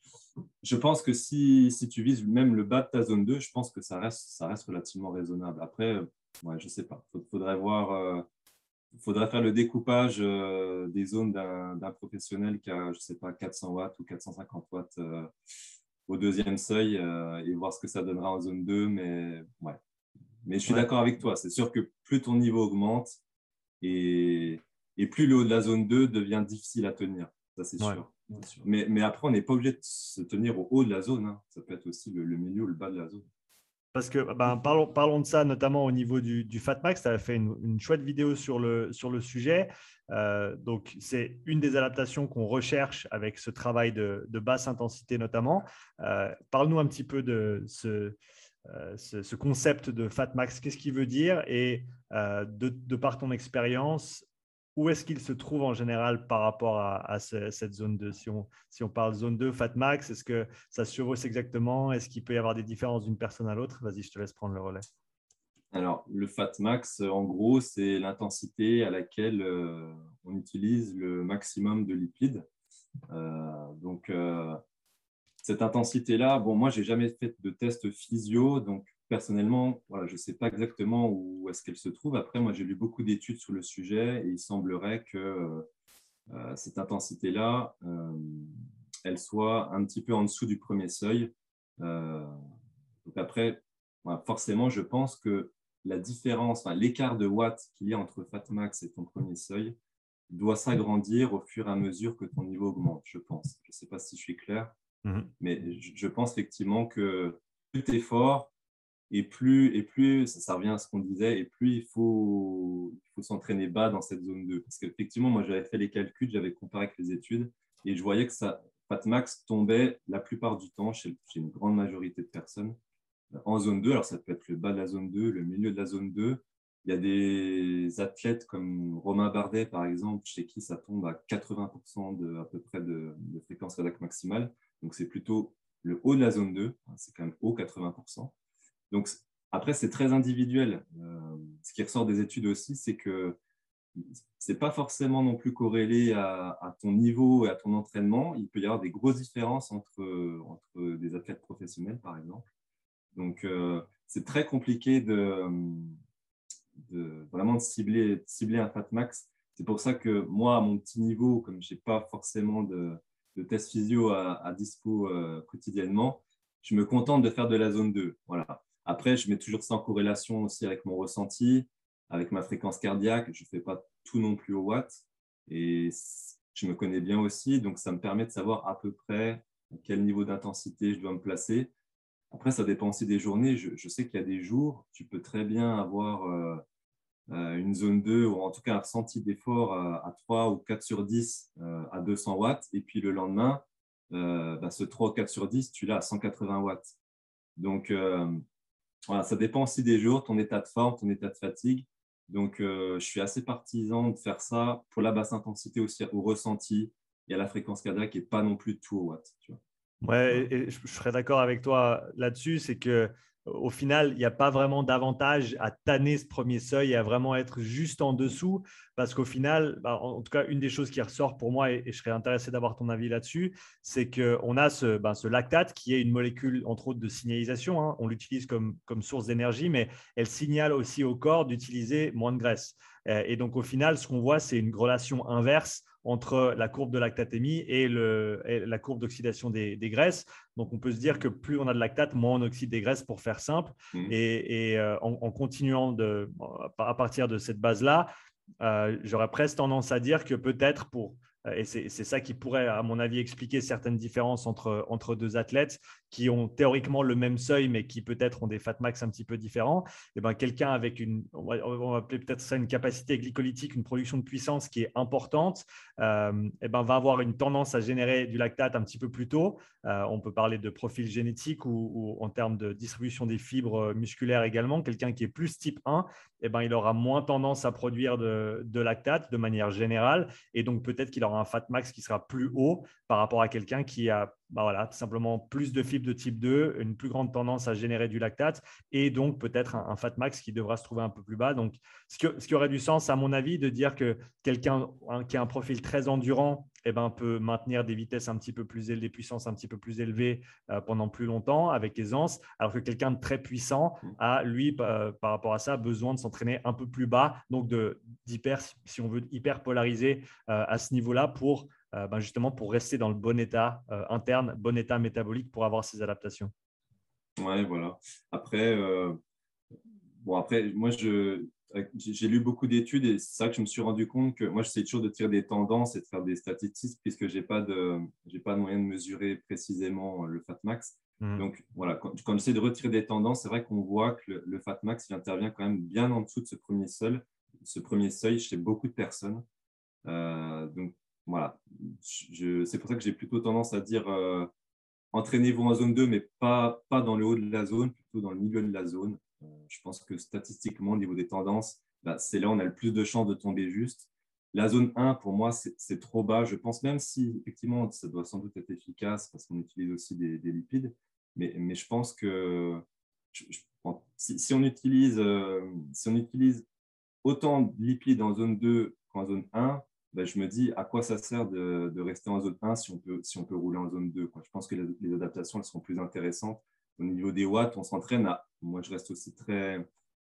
S1: je pense que si, si, tu vises même le bas de ta zone 2, je pense que ça reste, ça reste relativement raisonnable. Après, ouais, je ne sais pas. Il faudrait voir. Euh, faudrait faire le découpage euh, des zones d'un professionnel qui a, je sais pas, 400 watts ou 450 watts euh, au deuxième seuil et voir ce que ça donnera en zone 2. Mais, ouais. mais je suis d'accord avec toi. C'est sûr que plus ton niveau augmente et, et plus le haut de la zone 2 devient difficile à tenir. Ça, c'est sûr. Mais, mais, après, on n'est pas obligé de se tenir au haut de la zone. Hein. Ça peut être aussi le, milieu ou le bas de la zone.
S2: Parce que ben, parlons, parlons, de ça, notamment au niveau du, du FatMax. Tu as fait une, chouette vidéo sur le, sur le sujet. Euh, donc, c'est une des adaptations qu'on recherche avec ce travail de, basse intensité, notamment. Euh, parle-nous un petit peu de ce, euh, ce, concept de FatMax. Qu'est-ce qu'il veut dire? Et de, de, par ton expérience, où est-ce qu'il se trouve en général par rapport à, cette zone 2 si on, parle zone 2, Fatmax, est-ce que ça se chevauche exactement? Est-ce qu'il peut y avoir des différences d'une personne à l'autre? Vas-y, je te laisse prendre le relais.
S1: Alors, le Fatmax, en gros, c'est l'intensité à laquelle euh, on utilise le maximum de lipides. Euh, donc, euh, cette intensité-là, bon, moi, j'ai jamais fait de test physio, donc personnellement, voilà, je ne sais pas exactement où est-ce qu'elle se trouve. Après, moi, j'ai lu beaucoup d'études sur le sujet et il semblerait que euh, cette intensité-là, euh, elle soit un petit peu en dessous du premier seuil. Euh, donc après, forcément, je pense que la différence, l'écart de watts qu'il y a entre Fatmax et ton premier seuil doit s'agrandir au fur et à mesure que ton niveau augmente, je pense. Je ne sais pas si je suis clair, mm-hmm. mais je, je pense effectivement que plus tu es fort, et plus, et plus ça, revient à ce qu'on disait, et plus il faut, il faut s'entraîner bas dans cette zone 2. Parce qu'effectivement, moi, j'avais fait les calculs, j'avais comparé avec les études, et je voyais que ça, Max tombait la plupart du temps chez, une grande majorité de personnes en zone 2. Alors, ça peut être le bas de la zone 2, le milieu de la zone 2. Il y a des athlètes comme Romain Bardet, par exemple, chez qui ça tombe à 80% de, à peu près de, de fréquence cardiaque maximale. Donc, c'est plutôt le haut de la zone 2, c'est quand même haut 80%. Donc, après, c'est très individuel. Euh, ce qui ressort des études aussi, c'est que ce n'est pas forcément non plus corrélé à, ton niveau et à ton entraînement. Il peut y avoir des grosses différences entre, entre des athlètes professionnels, par exemple. Donc, euh, c'est très compliqué de, vraiment de cibler, cibler un fat max. C'est pour ça que moi, à mon petit niveau, comme je n'ai pas forcément de, de tests physio à, dispo euh, quotidiennement, je me contente de faire de la zone 2. Voilà. Après, je mets toujours ça en corrélation aussi avec mon ressenti, avec ma fréquence cardiaque. Je ne fais pas tout non plus au watt. Et je me connais bien aussi, donc ça me permet de savoir à peu près à quel niveau d'intensité je dois me placer. Après, ça dépend aussi des journées. Je, sais qu'il y a des jours, tu peux très bien avoir euh, euh, une zone 2 ou en tout cas un ressenti d'effort à, 3 ou 4 sur 10 euh, à 200 watts. Et puis le lendemain, bah, ce 3 ou 4 sur 10, tu l'as à 180 watts. Donc, ça dépend aussi des jours, ton état de forme, ton état de fatigue. Donc, euh, je suis assez partisan de faire ça pour la basse intensité aussi au ressenti et à la fréquence cardiaque et pas non plus tout au watt. Tu
S2: et je serais d'accord avec toi là-dessus. C'est que au final, il n'y a pas vraiment d'avantage à tanner ce premier seuil et à vraiment être juste en dessous, parce qu'au final, bah, en tout cas, une des choses qui ressort pour moi, et, je serais intéressé d'avoir ton avis là-dessus, c'est qu'on a ce, ben, ce, lactate qui est une molécule, entre autres, de signalisation. Hein. On l'utilise comme, comme source d'énergie, mais elle signale aussi au corps d'utiliser moins de graisse. Et donc, au final, ce qu'on voit, c'est une relation inverse entre la courbe de lactatémie et, le, la courbe d'oxydation des, graisses. Donc, on peut se dire que plus on a de lactate, moins on oxyde des graisses, pour faire simple. Mmh. Et, euh, en, continuant de, à partir de cette base-là, euh, j'aurais presque tendance à dire que peut-être pour et c'est ça qui pourrait, à mon avis, expliquer certaines différences entre, entre deux athlètes qui ont théoriquement le même seuil, mais qui peut-être ont des fat max un petit peu différents. Eh ben, quelqu'un avec une, on va, appeler peut-être ça une capacité glycolytique, une production de puissance qui est importante, euh, et eh ben, va avoir une tendance à générer du lactate un petit peu plus tôt. Euh, on peut parler de profil génétique ou, en termes de distribution des fibres musculaires également. Quelqu'un qui est plus type 1, et eh ben, il aura moins tendance à produire de, de lactate de manière générale. Et donc, peut-être qu'il un fat max qui sera plus haut par rapport à quelqu'un qui a bah voilà, simplement plus de fibres de type 2, une plus grande tendance à générer du lactate et donc peut-être un, fat max qui devra se trouver un peu plus bas. Donc, ce, qui aurait du sens, à mon avis, de dire que quelqu'un qui a un profil très endurant eh ben, peut maintenir des vitesses un petit peu plus élevées, des puissances un petit peu plus élevées euh, pendant plus longtemps avec aisance, alors que quelqu'un de très puissant a, lui, par rapport à ça, besoin de s'entraîner un peu plus bas, donc d'hyper, si on veut, hyper polariser euh, à ce niveau-là pour euh, ben, justement pour rester dans le bon état euh, interne, bon état métabolique pour avoir ces adaptations.
S1: Ouais, voilà. Après, euh, bon, après moi, je, j'ai lu beaucoup d'études et c'est ça que je me suis rendu compte que moi, j'essaie toujours de tirer des tendances et de faire des statistiques puisque je n'ai pas, de, pas de moyen de mesurer précisément le FatMax. Mmh. Donc voilà, quand, j'essaie de retirer des tendances, c'est vrai qu'on voit que le, le, FatMax il intervient quand même bien en dessous de ce premier seuil, ce premier seuil chez beaucoup de personnes. Euh, donc voilà, c'est pour ça que j'ai plutôt tendance à dire euh, entraînez-vous en zone 2, mais pas, pas dans le haut de la zone, plutôt dans le milieu de la zone. Euh, je pense que statistiquement, au niveau des tendances, bah, c'est là où on a le plus de chances de tomber juste. La zone 1, pour moi, c'est trop bas. Je pense même si, effectivement, ça doit sans doute être efficace parce qu'on utilise aussi des, lipides, mais, mais, je pense que si, on utilise, si on utilise autant de lipides en zone 2 qu'en zone 1, ben, je me dis à quoi ça sert de, rester en zone 1 si on peut, si on peut rouler en zone 2. Quoi. Je pense que les, adaptations elles seront plus intéressantes. Au niveau des watts, on s'entraîne à. Moi, je reste aussi très,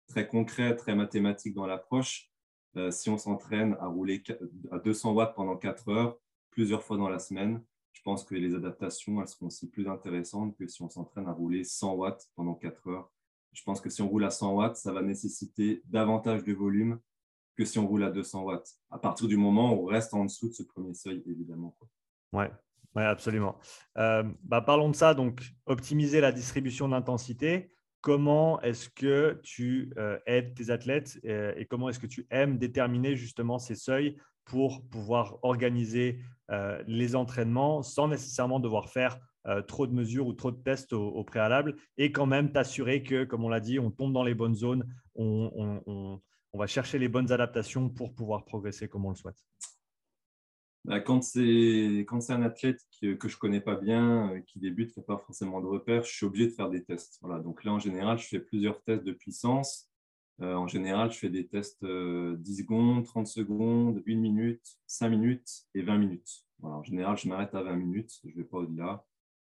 S1: très concret, très mathématique dans l'approche. Euh, si on s'entraîne à rouler à 200 watts pendant 4 heures, plusieurs fois dans la semaine, je pense que les adaptations elles seront aussi plus intéressantes que si on s'entraîne à rouler 100 watts pendant 4 heures je pense que si on roule à 100 watts, ça va nécessiter davantage de volume que si on roule à 200 watts. À partir du moment où on reste en dessous de ce premier seuil, évidemment.
S2: Oui, absolument. Euh, bah, parlons de ça. Donc, optimiser la distribution d'intensité. Comment est-ce que tu euh, aides tes athlètes euh, et, comment est-ce que tu aimes déterminer justement ces seuils pour pouvoir organiser les entraînements sans nécessairement devoir faire trop de mesures ou trop de tests au, préalable et quand même t'assurer que, comme on l'a dit, on tombe dans les bonnes zones, on, va chercher les bonnes adaptations pour pouvoir progresser comme on le souhaite.
S1: Bah, quand c'est un athlète que je ne connais pas bien, euh, qui débute, qui n'a pas forcément de repères, je suis obligé de faire des tests. Voilà. Donc là, en général, je fais plusieurs tests de puissance. Euh, en général, je fais des tests 10 secondes, 30 secondes, 1 minute, 5 minutes et 20 minutes. en général, je m'arrête à 20 minutes, je ne vais pas au-delà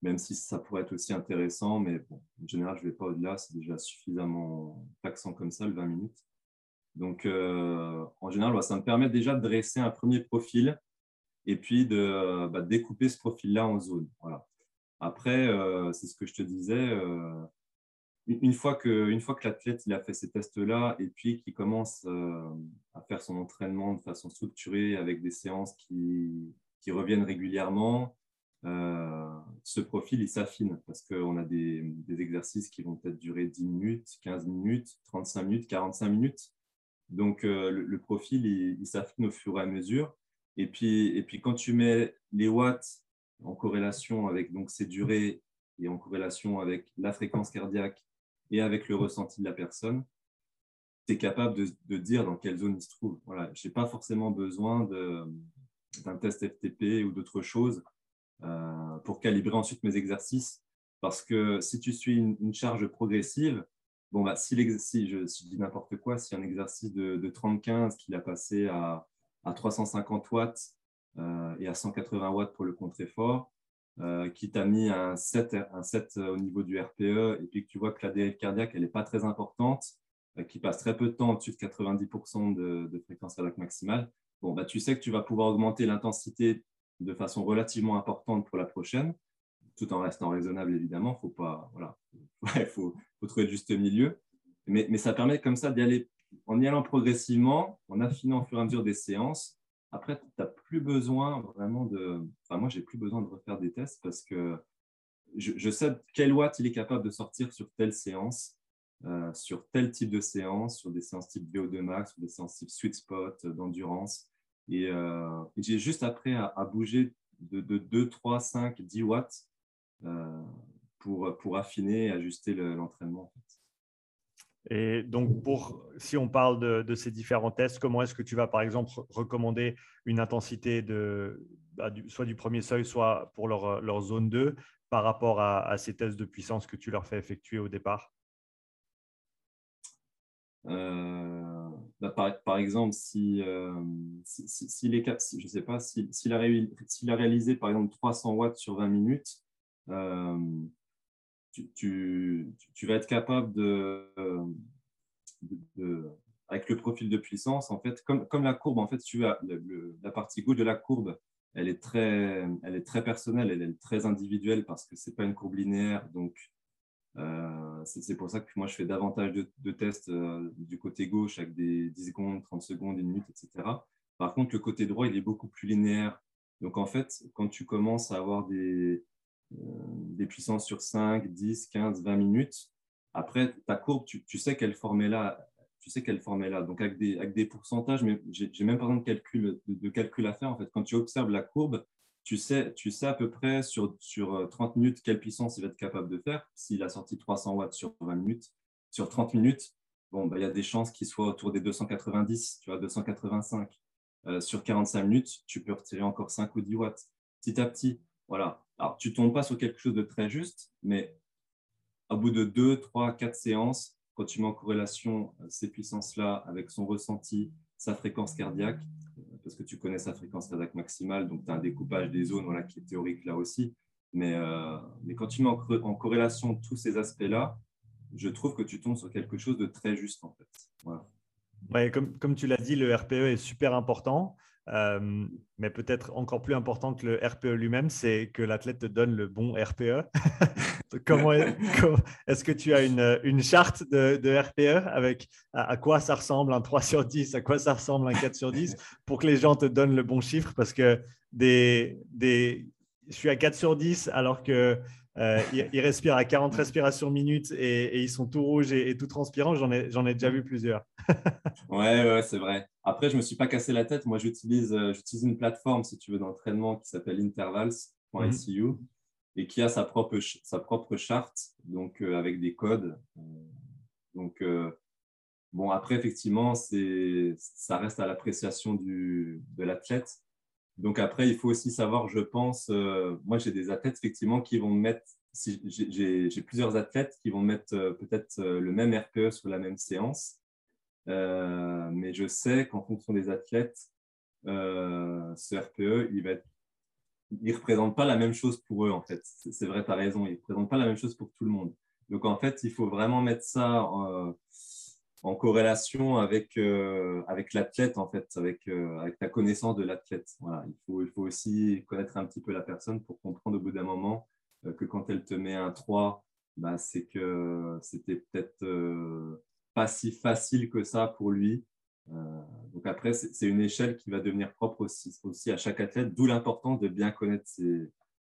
S1: même si ça pourrait être aussi intéressant, mais bon, en général, je ne vais pas au-delà, c'est déjà suffisamment taxant comme ça, le 20 minutes. Donc, euh, en général, ça me permet déjà de dresser un premier profil et puis de bah, découper ce profil-là en zones. Voilà. Après, euh, c'est ce que je te disais, euh, une fois que, l'athlète a fait ces tests-là et puis qu'il commence à faire son entraînement de façon structurée avec des séances qui, reviennent régulièrement, euh, ce profil, il s'affine parce qu'on a des, exercices qui vont peut-être durer 10 minutes, 15 minutes, 35 minutes, 45 minutes. Donc, euh, le, profil, il, s'affine au fur et à mesure. Et puis, et puis, quand tu mets les watts en corrélation avec donc, ces durées et en corrélation avec la fréquence cardiaque et avec le ressenti de la personne, tu es capable de, de, dire dans quelle zone il se trouve. Voilà. Je n'ai pas forcément besoin d'un test FTP ou d'autre chose euh, pour calibrer ensuite mes exercices. Parce que si tu suis une, charge progressive, bon, bah, si, je, dis n'importe quoi, si un exercice de, de 30-15 qu'il a passé à, à 350 watts euh, et à 180 watts pour le contre-effort, euh, qui t'a mis un 7, un 7 au niveau du RPE et puis que tu vois que la dérive cardiaque, elle n'est pas très importante, qui passe très peu de temps au-dessus de 90% de, de, fréquence cardiaque maximale, bon, bah, tu sais que tu vas pouvoir augmenter l'intensité de façon relativement importante pour la prochaine, tout en restant raisonnable évidemment. Faut pas, voilà, il faut, trouver le juste milieu. Mais, mais ça permet comme ça d'y aller en y allant progressivement, en affinant au fur et à mesure des séances. Après, tu n'as plus besoin vraiment de. Enfin, moi, j'ai plus besoin de refaire des tests parce que je, je, sais quel watt il est capable de sortir sur telle séance, euh, sur tel type de séance, sur des séances type VO2 max, sur des séances type sweet spot, euh, d'endurance. Euh, et, j'ai juste après à, bouger de, 2, 3, 5, 10 watts euh, pour, pour affiner et ajuster l'entraînement.
S2: Et donc, pour, si on parle de, ces différents tests, comment est-ce que tu vas, par exemple, recommander une intensité de, bah, soit du premier seuil, soit pour leur, leur zone 2 par rapport à, à, ces tests de puissance que tu leur fais effectuer au départ?
S1: Euh, bah, par, exemple, si, euh, si, les, je sais pas, s'il si, a, a, réalisé par exemple 300 watts sur 20 minutes, euh, tu, tu, tu, vas être capable de, avec le profil de puissance, en fait, comme, comme la courbe, en fait, tu as la partie gauche de la courbe, elle est très, elle est très personnelle, elle est très individuelle parce que c'est pas une courbe linéaire, donc euh, c'est pour ça que moi, je fais davantage de, tests du côté gauche avec des 10 secondes, 30 secondes, une minute, etc. Par contre, le côté droit, il est beaucoup plus linéaire. Donc, en fait, quand tu commences à avoir des, des puissances sur 5, 10, 15, 20 minutes, après, ta courbe, tu, sais quelle forme est là. Tu sais quelle forme est là. Donc, avec des, avec des pourcentages, mais j'ai même pas de calcul, de, calcul à faire. En fait, quand tu observes la courbe, tu sais, tu sais à peu près sur, sur 30 euh, minutes quelle puissance il va être capable de faire. S'il a sorti 300 watts sur 20 minutes, sur 30 minutes, bon, bah, il y a des chances qu'il soit autour des 290, tu vois, 285. Euh, sur 45 minutes, tu peux retirer encore 5 ou 10 watts. Petit à petit, voilà. Alors, tu tombes pas sur quelque chose de très juste, mais au bout de 2, 3, 4 séances, quand tu mets en corrélation euh, ces puissances-là avec son ressenti, sa fréquence cardiaque, parce que tu connais sa fréquence cardiaque maximale, donc tu as un découpage des zones voilà, qui est théorique là aussi. Mais, euh, mais quand tu mets en, en corrélation tous ces aspects-là, je trouve que tu tombes sur quelque chose de très juste en fait. Voilà.
S2: Ouais, comme, comme tu l'as dit, le RPE est super important. Euh, mais peut-être encore plus important que le RPE lui-même, c'est que l'athlète te donne le bon RPE. Comment est-ce que tu as une, une charte de, de, RPE avec à, quoi ça ressemble un 3 sur 10, à quoi ça ressemble un 4 sur 10 pour que les gens te donnent le bon chiffre? Parce que des, des, je suis à 4 sur 10 alors que euh, ils, respirent à 40 respirations minutes et, ils sont tout rouges et, tout transpirants. J'en ai, ai, déjà vu plusieurs.
S1: ouais, ouais c'est vrai. Après, je ne me suis pas cassé la tête. Moi, j'utilise euh, une plateforme, si tu veux, d'entraînement qui s'appelle intervals.icu mhm. et qui a sa propre, sa propre charte, donc euh, avec des codes. Donc, bon, après, effectivement, ça reste à l'appréciation de l'athlète. Donc après, il faut aussi savoir, je pense, euh, moi j'ai des athlètes effectivement qui vont mettre, j'ai plusieurs athlètes qui vont mettre euh, peut-être euh, le même RPE sur la même séance, mais je sais qu'en fonction des athlètes, ce RPE, il ne représente pas la même chose pour eux en fait. C'est vrai, tu as raison, il ne représente pas la même chose pour tout le monde. Donc en fait, il faut vraiment mettre ça en corrélation avec, euh, avec l'athlète, en fait, avec, euh, avec ta connaissance de l'athlète. Voilà. Il, faut, il faut aussi connaître un petit peu la personne pour comprendre au bout d'un moment euh, que quand elle te met un 3, bah, c'est que c'était peut-être pas si facile que ça pour lui. donc après, c'est une échelle qui va devenir propre aussi, aussi à chaque athlète, d'où l'importance de bien connaître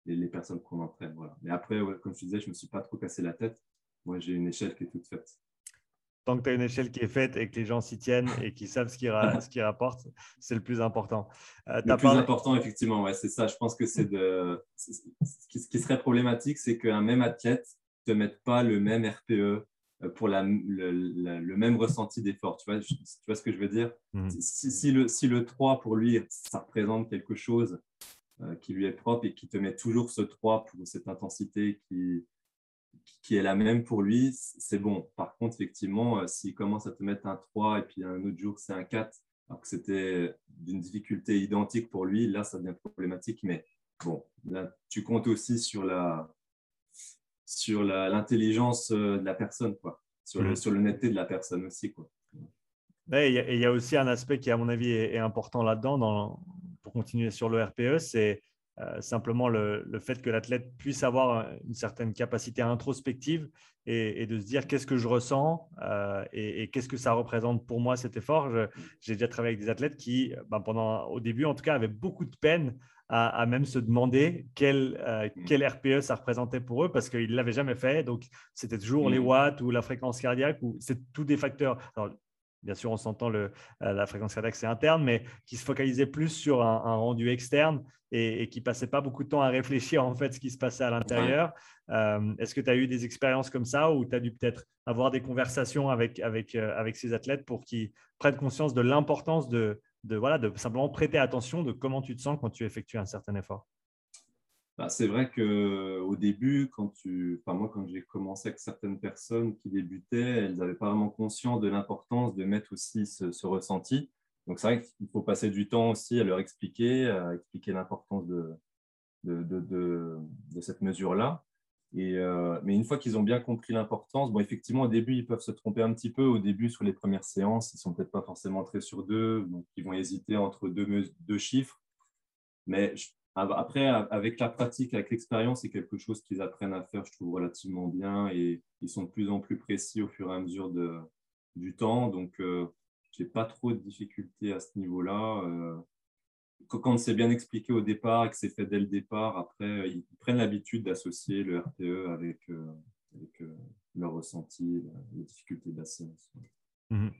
S1: les, personnes qu'on entraîne. Voilà. Mais après, comme je disais, je ne me suis pas trop cassé la tête. Moi, j'ai une échelle qui est toute faite
S2: tant que tu as une échelle qui est faite et que les gens s'y tiennent et qu'ils savent ce qu'ils qu rapportent, c'est le plus important.
S1: Euh, le plus important, effectivement, ouais, c'est ça. Je pense que c'est de. Ce qui, serait problématique, c'est qu'un même athlète ne te mette pas le même RPE euh, pour la, le, même ressenti d'effort. Tu vois, tu vois ce que je veux dire? Mmh. si, si, le, si le 3, pour lui, ça représente quelque chose euh, qui lui est propre et qui te met toujours ce 3 pour cette intensité qui, qui est la même pour lui, c'est bon. Par contre, effectivement, euh, s'il commence à te mettre un 3 et puis un autre jour c'est un 4, alors que c'était d'une difficulté identique pour lui, là, ça devient problématique. Mais bon, là, tu comptes aussi sur la sur l'intelligence euh, de la personne, quoi. Sur, le, mmh. sur l'honnêteté de la personne aussi. Quoi.
S2: il y, a aussi un aspect qui, à mon avis, est, important là-dedans, pour continuer sur le RPE, c'est euh, simplement le, fait que l'athlète puisse avoir une certaine capacité introspective et, de se dire qu'est-ce que je ressens euh, et, qu'est-ce que ça représente pour moi cet effort. J'ai déjà travaillé avec des athlètes qui, ben, pendant, au début en tout cas, avaient beaucoup de peine à, même se demander quel, euh, quel, RPE ça représentait pour eux parce qu'ils ne l'avaient jamais fait. Donc, c'était toujours les mmh. watts ou la fréquence cardiaque ou c'est tous des facteurs. Bien sûr, on s'entend la fréquence cardiaque, c'est interne, mais qui se focalisait plus sur un, un rendu externe et, et, qui passait pas beaucoup de temps à réfléchir en fait ce qui se passait à l'intérieur. Euh, est-ce que tu as eu des expériences comme ça ou tu as dû peut-être avoir des conversations avec, avec, euh, avec ces athlètes pour qu'ils prennent conscience de l'importance de, de, voilà, de simplement prêter attention de comment tu te sens quand tu effectues un certain effort?
S1: Bah, c'est vrai qu'au début, quand tu, enfin, moi, quand j'ai commencé avec certaines personnes qui débutaient, elles n'avaient pas vraiment conscience de l'importance de mettre aussi ce ressenti. Donc, c'est vrai qu'il faut passer du temps aussi à leur expliquer, à expliquer l'importance de, de, cette mesure-là. Euh, mais une fois qu'ils ont bien compris l'importance, bon, effectivement, au début, ils peuvent se tromper un petit peu. Au début, sur les premières séances, ils ne sont peut-être pas forcément très sur deux, donc ils vont hésiter entre deux, deux chiffres. Mais après, avec la pratique, avec l'expérience, c'est quelque chose qu'ils apprennent à faire, je trouve, relativement bien et ils sont de plus en plus précis au fur et à mesure de, du temps. Donc, je n'ai pas trop de difficultés à ce niveau-là quand c'est bien expliqué au départ et que c'est fait dès le départ, après, ils prennent l'habitude d'associer le RTE avec, euh, euh, leur ressenti, les difficultés de la séance.
S2: Mhm.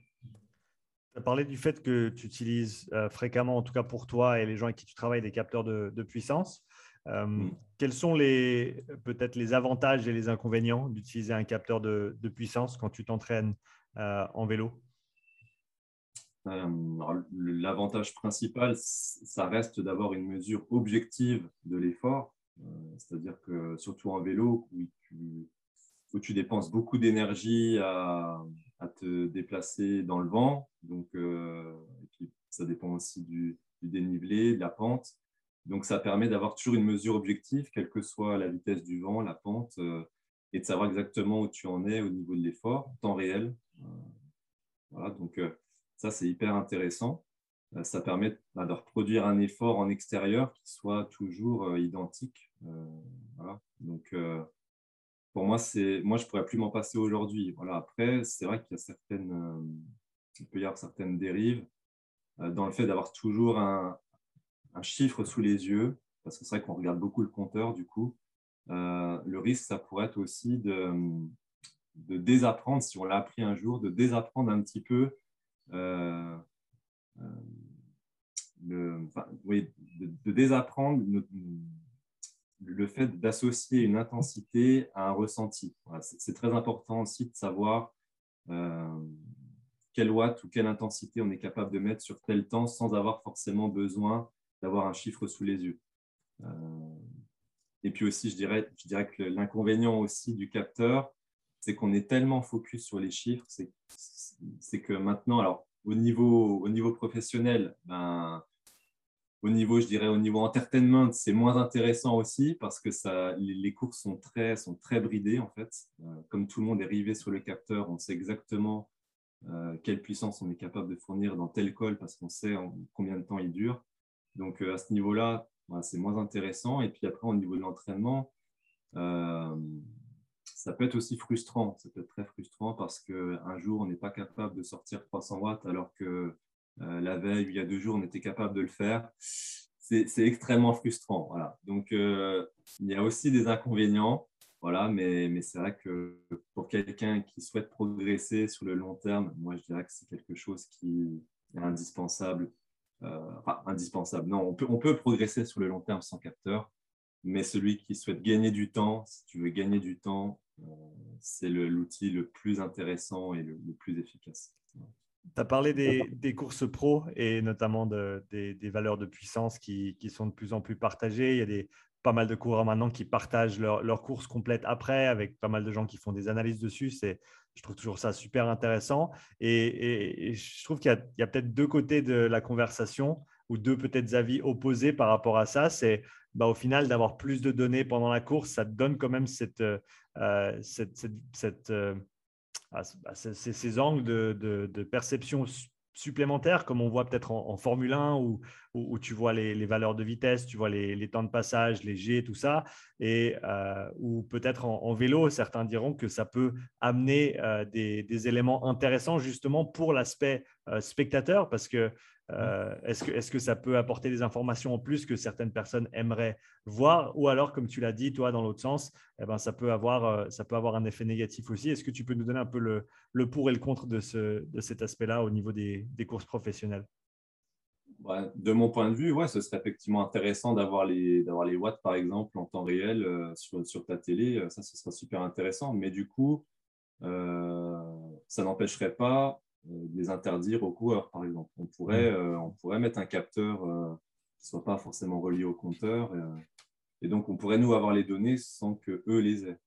S2: Tu as parlé du fait que tu utilises euh, fréquemment, en tout cas pour toi et les gens avec qui tu travailles, des capteurs de, puissance. Mhm. Quels sont les peut-être les avantages et les inconvénients d'utiliser un capteur de, de, puissance quand tu t'entraînes en vélo?
S1: Euh, l'avantage principal, ça reste d'avoir une mesure objective de l'effort, euh, c'est-à-dire que surtout en vélo, où tu, où tu dépenses beaucoup d'énergie à, te déplacer dans le vent, donc euh, ça dépend aussi du, dénivelé, de la pente. Donc ça permet d'avoir toujours une mesure objective, quelle que soit la vitesse du vent, la pente, et de savoir exactement où tu en es au niveau de l'effort, temps réel. voilà, donc ça, c'est hyper intéressant. Euh, ça permet bah, de reproduire un effort en extérieur qui soit toujours euh, identique. Euh, Donc, pour moi, c'est, moi, je pourrais plus m'en passer aujourd'hui. Voilà. Après, c'est vrai qu'il y a certaines, il peut y avoir certaines dérives dans le fait d'avoir toujours un, chiffre sous les yeux, parce que c'est vrai qu'on regarde beaucoup le compteur du coup. le risque, ça pourrait être aussi de, de désapprendre, si on l'a appris un jour, de désapprendre un petit peu euh, euh, de, désapprendre le, fait d'associer une intensité à un ressenti. c'est très important aussi de savoir euh, quelle watt ou quelle intensité on est capable de mettre sur tel temps sans avoir forcément besoin d'avoir un chiffre sous les yeux. et puis aussi, je dirais, je dirais que l'inconvénient aussi du capteur, c'est qu'on est tellement focus sur les chiffres, c'est que maintenant, alors au niveau, au niveau professionnel, ben, au niveau, je dirais, au niveau entertainment, c'est moins intéressant aussi parce que ça, les, courses sont très, sont très bridées en fait. Euh, comme tout le monde est rivé sur le capteur, on sait exactement euh, quelle puissance on est capable de fournir dans tel col parce qu'on sait combien de temps il dure. Donc euh, à ce niveau-là, c'est moins intéressant. Et puis après, au niveau de l'entraînement, ça peut être aussi frustrant. Ça peut être très frustrant parce qu'un jour, on n'est pas capable de sortir 300 watts alors que la veille, il y a deux jours, on était capable de le faire. C'est extrêmement frustrant. Voilà. Donc, euh, il y a aussi des inconvénients. Voilà, mais, c'est vrai que pour quelqu'un qui souhaite progresser sur le long terme, moi, je dirais que c'est quelque chose qui est indispensable. Euh, enfin, indispensable. Non, on peut progresser sur le long terme sans capteur, mais celui qui souhaite gagner du temps, si tu veux gagner du temps, c'est l'outil le, plus intéressant et le, plus efficace.
S2: Tu as parlé des, courses pro et notamment des, valeurs de puissance qui, sont de plus en plus partagées. Il y a pas mal de coureurs maintenant qui partagent leur, leur, course complète après, avec pas mal de gens qui font des analyses dessus. Je trouve toujours ça super intéressant. Et, je trouve qu'il y a, peut-être deux côtés de la conversation ou deux peut-être avis opposés par rapport à ça. C'est bah, au final, d'avoir plus de données pendant la course, ça te donne quand même cette, euh, euh, euh, ces, angles de, perception supplémentaires, comme on voit peut-être en, Formule 1, où, tu vois les, valeurs de vitesse, tu vois les, temps de passage, les G, tout ça, et ou peut-être en, vélo, certains diront que ça peut amener des, des, éléments intéressants justement pour l'aspect spectateur, parce que euh, est-ce, que, est que ça peut apporter des informations en plus que certaines personnes aimeraient voir? Ou alors, comme tu l'as dit, toi, dans l'autre sens, eh ben, ça, peut avoir, euh, ça peut avoir un effet négatif aussi. Est-ce que tu peux nous donner un peu le, le pour et le contre de, ce, de cet aspect-là au niveau des, des courses professionnelles?
S1: De mon point de vue, ouais, ce serait effectivement intéressant d'avoir les, d'avoir les watts, par exemple, en temps réel euh, sur, sur, ta télé. Ça, ce serait super intéressant. Mais du coup, ça n'empêcherait pas les interdire aux coureurs, par exemple. On pourrait, mm. euh, on pourrait mettre un capteur euh, qui ne soit pas forcément relié au compteur. Et, donc, on pourrait, nous, avoir les données sans que eux les aient.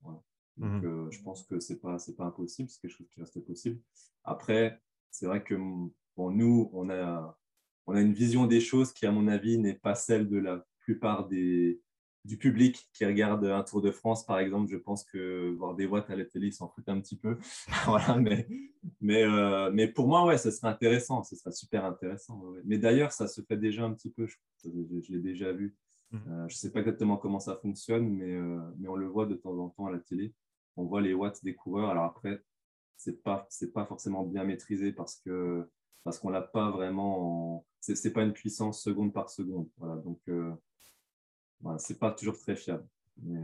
S1: Donc, mm. je pense que ce n'est pas, pas impossible, c'est quelque chose qui reste possible. Après, c'est vrai que bon, nous, on a, on a une vision des choses qui, à mon avis, n'est pas celle de la plupart des, du public qui regarde un Tour de France, par exemple, je pense que voir des watts à la télé, ils s'en foutent un petit peu. voilà, mais, mais, euh, mais pour moi, ouais, ce serait intéressant, ce serait super intéressant. Mais d'ailleurs, ça se fait déjà un petit peu, je, l'ai déjà vu. Mmh. je ne sais pas exactement comment ça fonctionne, mais, mais on le voit de temps en temps à la télé. On voit les watts des coureurs. Alors après, ce n'est pas, pas forcément bien maîtrisé parce que parce qu'on n'a pas vraiment. Ce n'est pas une puissance seconde par seconde. Voilà, donc, voilà, ce n'est pas toujours très fiable. Mais,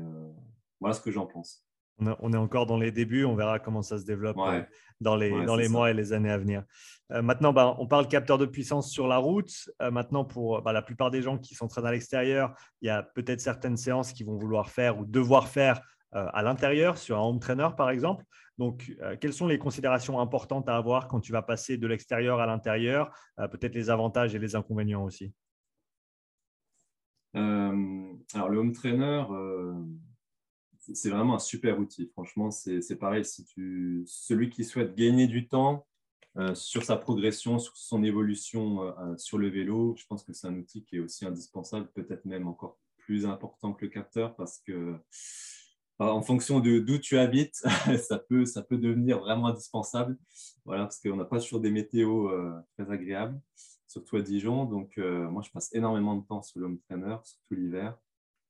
S1: voilà ce que j'en pense
S2: on est encore dans les débuts, on verra comment ça se développe euh, dans les, dans les mois et les années à venir. Euh, maintenant, bah, on parle capteur de puissance sur la route. Euh, maintenant, pour bah, la plupart des gens qui s'entraînent à l'extérieur, il y a peut-être certaines séances qu'ils vont vouloir faire ou devoir faire à l'intérieur, sur un home trainer par exemple. Donc, quelles sont les considérations importantes à avoir quand tu vas passer de l'extérieur à l'intérieur Peut-être les avantages et les inconvénients aussi?
S1: Alors, le home trainer c'est vraiment un super outil. Franchement, c'est pareil. Si tu, celui qui souhaite gagner du temps euh, sur sa progression, sur son évolution euh, euh, sur le vélo, je pense que c'est un outil qui est aussi indispensable, peut-être même encore plus important que le capteur parce que en fonction de d'où tu habites, ça peut, ça peut devenir vraiment indispensable. Voilà, parce qu'on n'a pas toujours des météos très agréables, surtout à Dijon. Donc, moi, je passe énormément de temps sur l'home trainer, surtout l'hiver.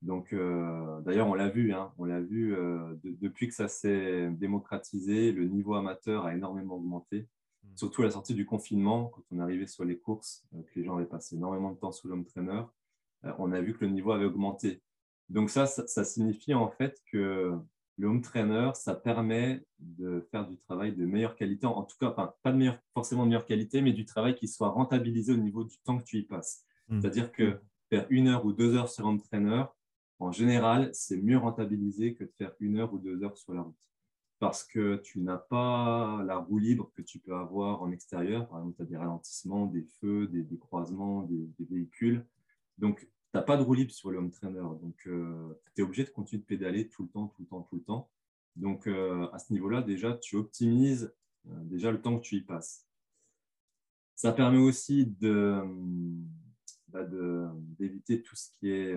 S1: Donc, euh, d'ailleurs, on l'a vu, hein, on l'a vu euh, depuis que ça s'est démocratisé, le niveau amateur a énormément augmenté. Hmm. Surtout à la sortie du confinement, quand on arrivé sur les courses, euh, que les gens avaient passé énormément de temps sous l'homme trainer, on a vu que le niveau avait augmenté. Donc ça, ça, signifie en fait que le home trainer, ça permet de faire du travail de meilleure qualité, en tout cas, pas de meilleure, forcément de meilleure qualité, mais du travail qui soit rentabilisé au niveau du temps que tu y passes. Hmm. C'est-à-dire que faire une heure ou deux heures sur home trainer, en général, c'est mieux rentabilisé que de faire une heure ou deux heures sur la route. Parce que tu n'as pas la roue libre que tu peux avoir en extérieur. Par exemple, tu as des ralentissements, des feux, des, croisements, des, véhicules. Donc, tu n'as pas de roue libre sur le home trainer. Donc, euh, tu es obligé de continuer de pédaler tout le temps, tout le temps, tout le temps. Donc, euh, à ce niveau-là, déjà, tu optimises euh, déjà le temps que tu y passes. Ça permet aussi de, bah, d'éviter tout ce qui est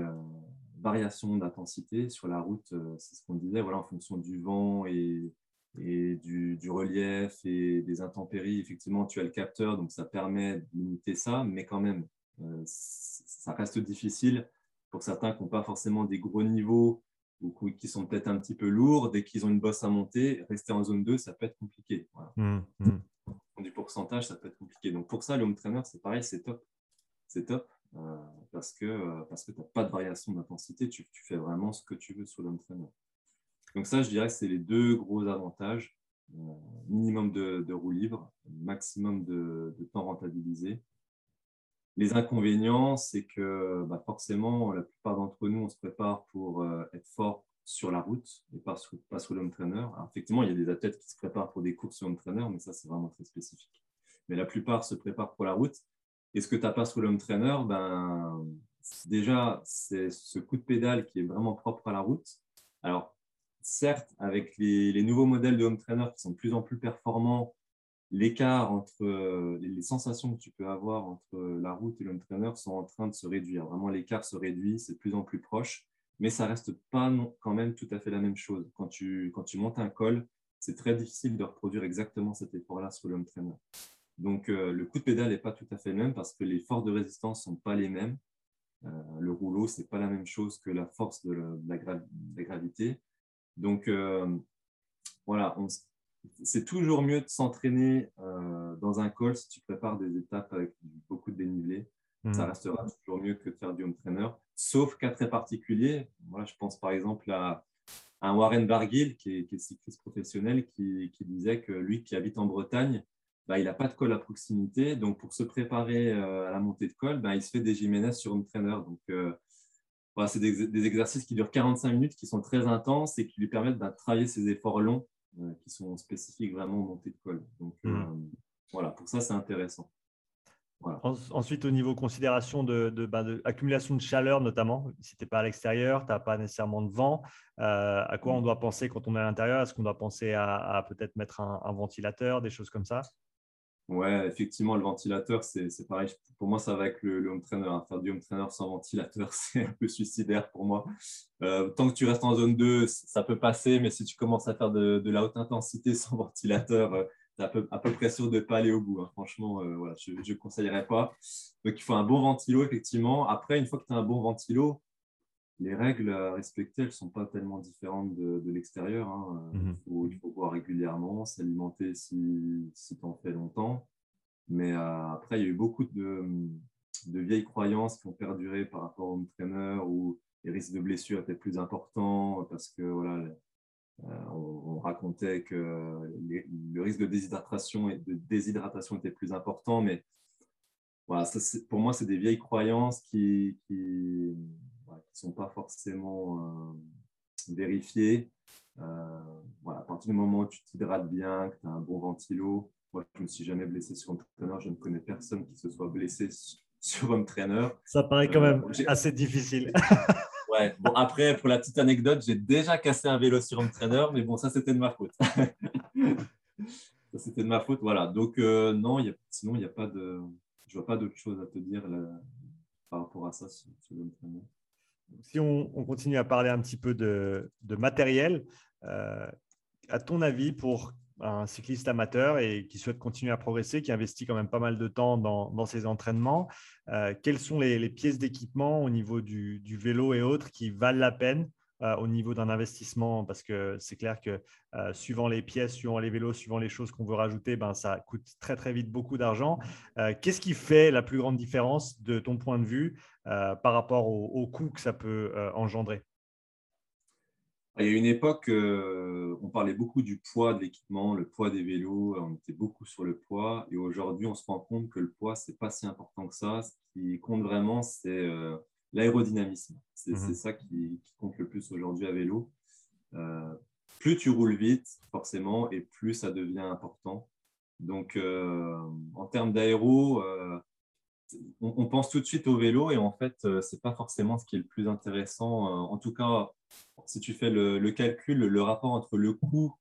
S1: variation d'intensité sur la route, euh, c'est ce qu'on disait, voilà, en fonction du vent et, et du, relief et des intempéries. Effectivement, tu as le capteur, donc ça permet de limiter ça, mais quand même, euh, ça reste difficile pour certains qui n'ont pas forcément des gros niveaux ou qui sont peut-être un petit peu lourds. Dès qu'ils ont une bosse à monter, rester en zone 2, ça peut être compliqué. Voilà. Mmh, mmh. Du pourcentage, ça peut être compliqué. Donc pour ça, le home trainer, c'est pareil, c'est top. C'est top. Euh, parce que, euh, parce que tu n'as pas de variation d'intensité, tu, fais vraiment ce que tu veux sur l'entraînement. Donc ça, je dirais que c'est les deux gros avantages. Euh, minimum de, de roues libres, maximum de, temps rentabilisé. Les inconvénients, c'est que bah, forcément, la plupart d'entre nous, on se prépare pour être fort sur la route et pas sur, pas trainer. effectivement, il y a des athlètes qui se préparent pour des courses sur l'home trainer, mais ça, c'est vraiment très spécifique. Mais la plupart se préparent pour la route et ce que tu n'as pas sur l'home trainer, ben, déjà, c'est ce coup de pédale qui est vraiment propre à la route. Alors, certes, avec les, nouveaux modèles de home trainer qui sont de plus en plus performants, l'écart entre les sensations que tu peux avoir entre la route et l'home trainer sont en train de se réduire. Vraiment, l'écart se réduit, c'est de plus en plus proche, mais ça reste pas quand même tout à fait la même chose. Quand tu, quand tu montes un col, c'est très difficile de reproduire exactement cet effort-là sur l'home trainer. Donc, euh, le coup de pédale n'est pas tout à fait le même parce que les forces de résistance ne sont pas les mêmes. Euh, le rouleau, ce n'est pas la même chose que la force de la, gravité. Donc, euh, voilà, c'est toujours mieux de s'entraîner dans un col si tu prépares des étapes avec beaucoup de dénivelé. Mmh. Ça restera toujours mieux que de faire du home trainer, sauf cas très particuliers. Moi, je pense par exemple à, un Warren Barguil, qui est, cycliste professionnel, qui, disait que lui qui habite en Bretagne, bah, il n'a pas de col à proximité. Donc, pour se préparer euh, à la montée de col, bah, il se fait des Jiménez sur une trainer. Donc, euh, c'est des, exercices qui durent 45 minutes, qui sont très intenses et qui lui permettent de travailler ses efforts longs euh, qui sont spécifiques vraiment aux montées de col. Donc, mmh. voilà, pour ça, c'est intéressant.
S2: Ensuite, au niveau considération de, de, bah, de, accumulation de chaleur, notamment, si tu n'es pas à l'extérieur, tu n'as pas nécessairement de vent, à quoi on mmh. doit penser quand on est à l'intérieur? Est-ce qu'on doit penser à, peut-être mettre un, ventilateur, des choses comme ça?
S1: Ouais, effectivement, le ventilateur, c'est pareil. Pour moi, ça va avec le, home trainer. Hein. Faire du home trainer sans ventilateur, c'est un peu suicidaire pour moi. Euh, tant que tu restes en zone 2, ça peut passer, mais si tu commences à faire de, la haute intensité sans ventilateur, euh, tu es à peu, à peu, près sûr de ne pas aller au bout. Hein. Franchement, euh, voilà, je ne conseillerais pas. Donc, il faut un bon ventilo, effectivement. Après, une fois que tu as un bon ventilo, les règles à respecter, elles ne sont pas tellement différentes de, l'extérieur. Hein. Mhm. il, faut, boire régulièrement, s'alimenter si, si tu en fais longtemps. Mais après, il y a eu beaucoup de, de, vieilles croyances qui ont perduré par rapport au trainer où les risques de blessure étaient plus importants parce que voilà, euh, on, racontait que le risque de déshydratation, de déshydratation était plus important. Mais voilà, ça, pour moi, c'est des vieilles croyances qui sont pas forcément euh, vérifiées. Euh, voilà, à partir du moment où tu t'hydrates bien, que tu as un bon ventilo, moi, je ne me suis jamais blessé sur un trainer. Je ne connais personne qui se soit blessé sur un trainer.
S2: Ça paraît quand même assez difficile.
S1: Ouais, bon, après, pour la petite anecdote, j'ai déjà cassé un vélo sur un trainer, mais bon, ça, c'était de ma faute. ça, c'était de ma faute, voilà. Donc, euh, non, y a, sinon, il n'y a pas de. Je vois pas d'autre chose à te dire par rapport à ça sur, trainer.
S2: Si on, continue à parler un petit peu de, matériel, euh, à ton avis, pour un cycliste amateur et qui souhaite continuer à progresser, qui investit quand même pas mal de temps dans, ses entraînements. Euh, quelles sont les, pièces d'équipement au niveau du, vélo et autres qui valent la peine euh, au niveau d'un investissement Parce que c'est clair que euh, suivant les pièces, suivant les vélos, suivant les choses qu'on veut rajouter, ben, ça coûte très très vite beaucoup d'argent. Qu'est-ce qui fait la plus grande différence de ton point de vue par rapport au coût que ça peut engendrer?
S1: Il y a une époque, euh, on parlait beaucoup du poids de l'équipement, le poids des vélos, on était beaucoup sur le poids. Et aujourd'hui, on se rend compte que le poids, ce n'est pas si important que ça. Ce qui compte vraiment, c'est euh, l'aérodynamisme. C'est mhm. ça qui, compte le plus aujourd'hui à vélo. Euh, plus tu roules vite, forcément, et plus ça devient important. Donc, en termes d'aéro, on, pense tout de suite au vélo et en fait, ce n'est pas forcément ce qui est le plus intéressant. en tout cas, si tu fais le, calcul, le rapport entre le coût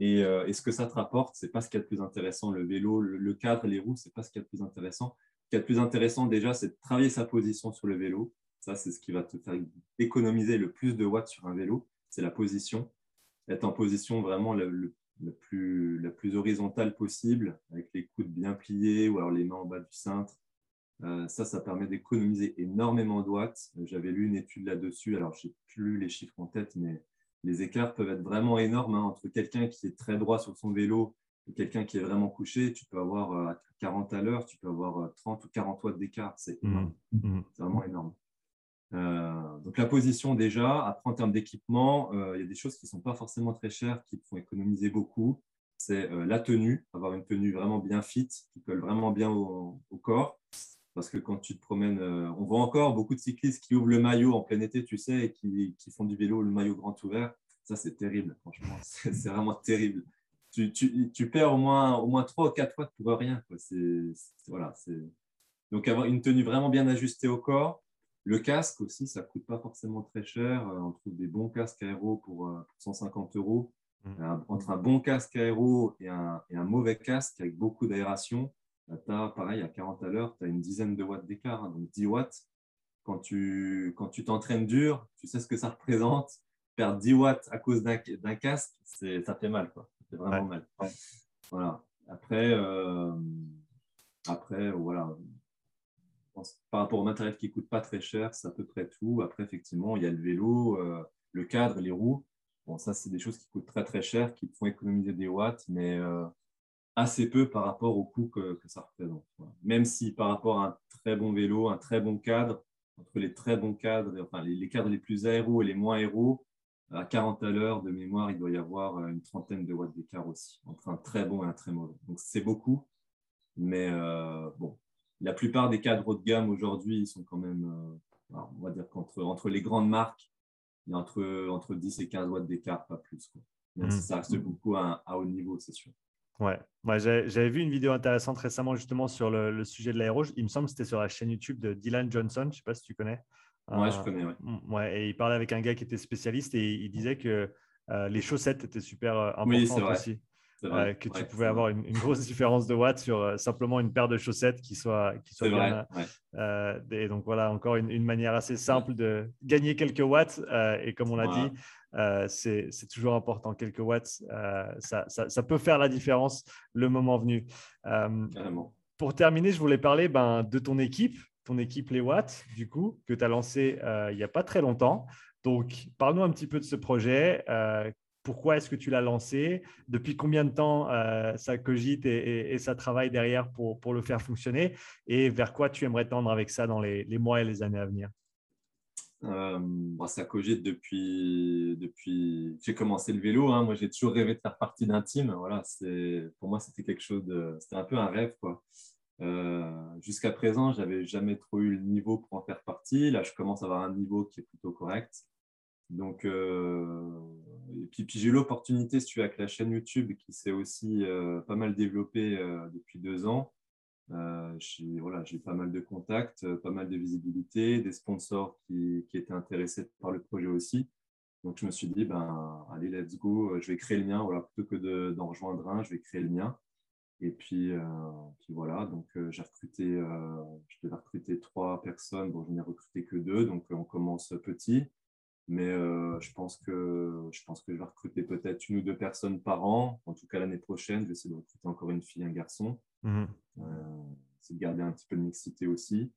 S1: euh, et, ce que ça te rapporte, ce n'est pas ce qui est le plus intéressant. Le vélo, le, cadre, les roues, ce n'est pas ce qui est le plus intéressant. Ce qui est le plus intéressant déjà, c'est de travailler sa position sur le vélo. Ça, c'est ce qui va te faire économiser le plus de watts sur un vélo, c'est la position. Être en position vraiment la, plus, la plus horizontale possible, avec les coudes bien pliés ou alors les mains en bas du cintre, euh, ça, ça permet d'économiser énormément de watts. J'avais lu une étude là-dessus, alors je n'ai plus les chiffres en tête, mais les écarts peuvent être vraiment énormes hein. entre quelqu'un qui est très droit sur son vélo et quelqu'un qui est vraiment couché. Tu peux avoir euh, à 40 à l'heure, tu peux avoir 30 euh, ou 40 watts d'écart. C'est mmh. Mmh. vraiment énorme. Donc la position déjà, après en termes d'équipement, il y a des choses qui ne sont pas forcément très chères, qui font économiser beaucoup. C'est la tenue, avoir une tenue vraiment bien fit, qui colle vraiment bien au corps. Parce que quand tu te promènes, euh, on voit encore beaucoup de cyclistes qui ouvrent le maillot en plein été, tu sais, et qui, font du vélo le maillot grand ouvert. Ça, c'est terrible, franchement. C'est vraiment terrible. Tu, perds au moins, au moins 3 ou 4 fois pour rien. Donc, avoir une tenue vraiment bien ajustée au corps. Le casque aussi, ça ne coûte pas forcément très cher. Euh, on trouve des bons casques aéro pour, 150 euh, euros. Mmh. Entre un bon casque aéro et un, et un mauvais casque avec beaucoup d'aération, tu as, pareil, à 40 à l'heure, tu as une dizaine de watts d'écart, hein, donc 10 watts. Quand tu quand tu t'entraînes dur, tu sais ce que ça représente. Perdre 10 watts à cause d'un casque, ça fait mal. Quoi. Ça fait vraiment mal. Voilà. Après, euh, après voilà. Par rapport au matériel qui ne coûte pas très cher, c'est à peu près tout. Après, effectivement, il y a le vélo, euh, le cadre, les roues. Bon, ça, c'est des choses qui coûtent très très cher, qui font économiser des watts, mais euh, assez peu par rapport au coût que, ça représente. Même si par rapport à un très bon vélo, un très bon cadre, entre les très bons cadres, enfin les, cadres les plus aéros et les moins aéros, à 40 à l'heure de mémoire, il doit y avoir une trentaine de watts d'écart aussi, entre un très bon et un très mauvais. Donc c'est beaucoup, mais euh, bon, la plupart des cadres haut de gamme aujourd'hui, ils sont quand même, euh, on va dire qu'entre entre les grandes marques, il y a entre, entre 10 et 15 watts d'écart, pas plus. Quoi. Même si mmh. ça reste beaucoup à haut niveau, c'est sûr.
S2: Ouais, j'avais vu une vidéo intéressante récemment justement sur le, sujet de l'aéro. Il me semble que c'était sur la chaîne YouTube de Dylan Johnson. Je ne sais pas si tu connais.
S1: Ouais, je connais. Ouais.
S2: Mm, ouais. et il parlait avec un gars qui était spécialiste et il disait que euh, les chaussettes étaient super euh, importantes aussi. Vrai, que tu pouvais avoir une, grosse différence de watts sur euh, simplement une paire de chaussettes qui soit, qui soit bien. et donc voilà, encore une, une, manière assez simple de gagner quelques watts. et comme on l'a dit, euh, c'est toujours important. Quelques watts, euh, ça, ça, peut faire la différence le moment venu. Euh, pour terminer, je voulais parler ben, de ton équipe. ton équipe Les Watts, du coup, que tu as lancé il n'y a pas très longtemps. Donc, parle-nous un petit peu de ce projet. Pourquoi est-ce que tu l'as lancé Depuis combien de temps ça cogite et, ça travaille derrière pour, le faire fonctionner Et vers quoi tu aimerais tendre avec ça dans les, mois et les années à venir?
S1: Euh, ça cogite depuis, depuis j'ai commencé le vélo. Hein. Moi, j'ai toujours rêvé de faire partie d'un team. Voilà, pour moi, c'était quelque chose c'était un peu un rêve. Euh, jusqu'à présent, j'avais jamais trop eu le niveau pour en faire partie. Là, je commence à avoir un niveau qui est plutôt correct. Donc, euh, et puis, j'ai eu l'opportunité, si tu avec la chaîne YouTube qui s'est aussi euh, pas mal développée depuis deux ans, euh, j'ai voilà, pas mal de contacts, euh, pas mal de visibilité, des sponsors qui, étaient intéressés par le projet aussi. Donc, je me suis dit, ben, allez, let's go, euh, je vais créer le mien. Voilà, plutôt que d'en rejoindre un, je vais créer le mien. Et puis, voilà, donc j'ai recruté, je devais recruter trois personnes. Bon, je n'ai recruté que deux, donc on commence petit. Mais je, pense que, je pense que je vais recruter peut-être une ou deux personnes par an. En tout cas, l'année prochaine, je vais essayer de recruter encore une fille et un garçon. Mmh. Euh, c'est de garder un petit peu de mixité aussi.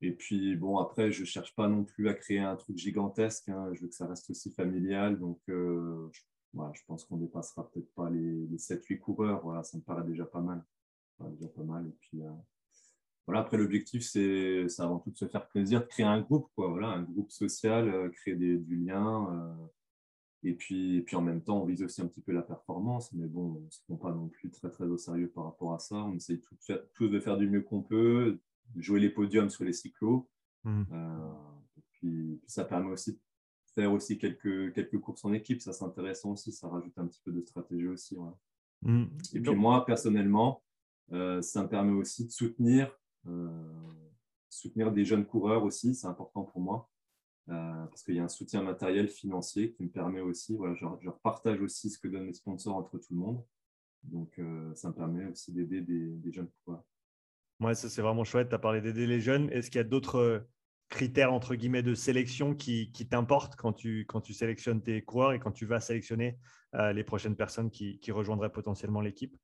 S1: Et puis, bon, après, je ne cherche pas non plus à créer un truc gigantesque. Hein. Je veux que ça reste aussi familial. Donc, euh, je, je, pense qu'on ne dépassera peut-être pas les, 7-8 coureurs. Voilà, ça me paraît déjà pas mal. déjà pas mal. Et puis, euh, voilà, après, l'objectif, c'est avant tout de se faire plaisir, de créer un groupe, quoi. Voilà, un groupe social, créer des, du lien. Et puis, et puis en même temps, on vise aussi un petit peu la performance, mais bon, on ne se prend pas non plus très très au sérieux par rapport à ça. On essaye tous de faire du mieux qu'on peut, jouer les podiums sur les cyclos. Mmh. Euh, et puis, ça permet aussi de faire aussi quelques, quelques courses en équipe, ça c'est intéressant aussi, ça rajoute un petit peu de stratégie aussi. Mmh. Et puis moi, personnellement, euh, ça me permet aussi de soutenir, euh, soutenir des jeunes coureurs aussi, c'est important pour moi. Euh, parce qu'il y a un soutien matériel financier qui me permet aussi, voilà, je, je partage aussi ce que donnent les sponsors entre tout le monde. Donc, euh, ça me permet aussi d'aider des, jeunes coureurs.
S2: Ouais, ça c'est vraiment chouette. Tu as parlé d'aider les jeunes. Est-ce qu'il y a d'autres euh, critères, entre guillemets, de sélection qui, t'importent quand tu, quand tu sélectionnes tes coureurs et quand tu vas sélectionner les prochaines personnes qui rejoindraient potentiellement l'équipe?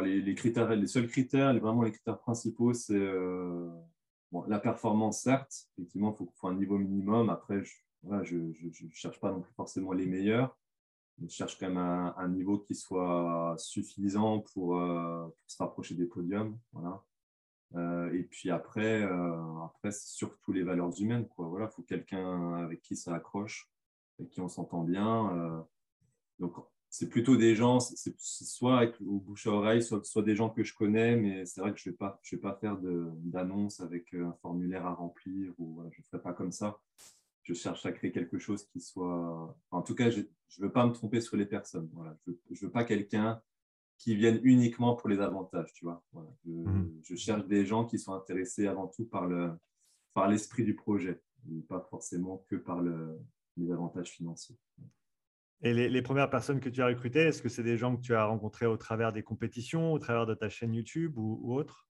S1: Les, seuls critères, les, vraiment les critères principaux, c'est la performance, certes, effectivement, il faut, un niveau minimum. Après, je ne cherche pas non plus forcément les meilleurs. Je cherche quand même un, niveau qui soit suffisant pour, euh, se rapprocher des podiums. Voilà. Euh, et puis après, euh, après c'est surtout les valeurs humaines. Il voilà, faut quelqu'un avec qui ça accroche, avec qui on s'entend bien. donc, c'est plutôt des gens, c'est soit avec, au bouche à oreille, soit, soit, des gens que je connais, mais c'est vrai que je ne vais, pas, je vais pas faire d'annonce avec euh, un formulaire à remplir, ou je ne ferai pas comme ça. Je cherche à créer quelque chose qui soit. en tout cas, je ne veux pas me tromper sur les personnes. Voilà. Je ne veux, pas quelqu'un qui vienne uniquement pour les avantages. Tu vois. Je, mmh. je, cherche des gens qui sont intéressés avant tout par l'esprit par du projet, et pas forcément que par le, les avantages financiers.
S2: Et les, premières personnes que tu as recrutées, est-ce que c'est des gens que tu as rencontrés au travers des compétitions, au travers de ta chaîne YouTube ou, ou autre?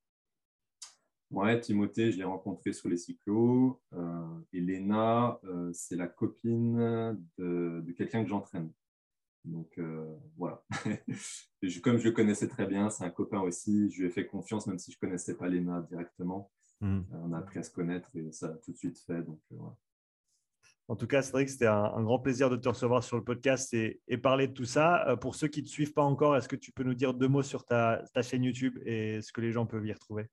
S1: Ouais, Timothée, je l'ai rencontré sur les cyclos. Euh, et Léna, euh, c'est la copine de, quelqu'un que j'entraîne. Donc euh, voilà. comme je le connaissais très bien, c'est un copain aussi. Je lui ai fait confiance, même si je ne connaissais pas Léna directement. Mmh. on a appris à se connaître et ça a tout de suite fait. Donc voilà.
S2: En tout cas, Cédric, c'était un, grand plaisir de te recevoir sur le podcast et, parler de tout ça. Euh, pour ceux qui ne te suivent pas encore, est-ce que tu peux nous dire deux mots sur ta, chaîne YouTube et ce que les gens peuvent y retrouver?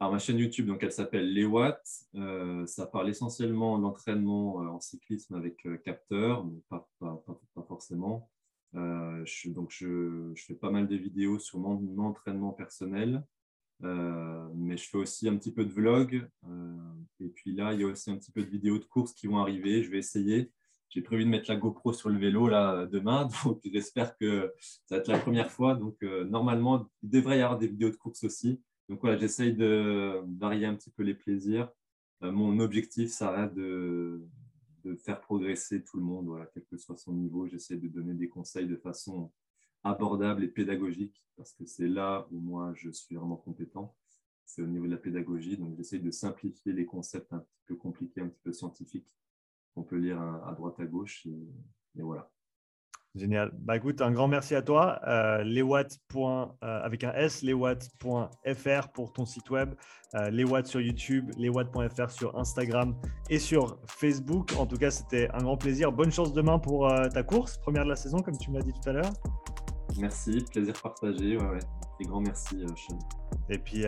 S1: Alors, ma chaîne YouTube, donc, elle s'appelle Les Watts. Euh, ça parle essentiellement d'entraînement euh, en cyclisme avec capteur, mais pas, forcément. je, donc, je, fais pas mal de vidéos sur mon entraînement personnel, mais je fais aussi un petit peu de vlog. Euh, et puis là, il y a aussi un petit peu de vidéos de courses qui vont arriver. Je vais essayer. J'ai prévu de mettre la GoPro sur le vélo là demain, donc j'espère que ça va être la première fois. Donc euh, normalement, il devrait y avoir des vidéos de courses aussi. Donc voilà, j'essaye de varier un petit peu les plaisirs. mon objectif, ça reste de, faire progresser tout le monde, quel que soit son niveau. J'essaie de donner des conseils de façon abordable et pédagogique, parce que c'est là où moi je suis vraiment compétent. C'est au niveau de la pédagogie. Donc j'essaie de simplifier les concepts un petit peu compliqués, un petit peu scientifiques, qu'on peut lire à, droite, à gauche. Et, voilà.
S2: Génial. Bah écoute, un grand merci à toi. Euh. Euh, avec un S, leswatts.fr pour ton site web, euh, leswatts sur YouTube, leswatts.fr sur Instagram et sur Facebook. En tout cas, c'était un grand plaisir. Bonne chance demain pour euh, ta course, première de la saison, comme tu m'as dit tout à l'heure.
S1: Merci, plaisir partagé. Ouais, ouais. Et grand merci, Sean.
S2: Et puis,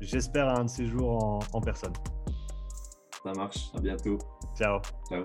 S2: j'espère un de ces jours en, en personne.
S1: Ça marche. À bientôt.
S2: Ciao.
S1: Ciao.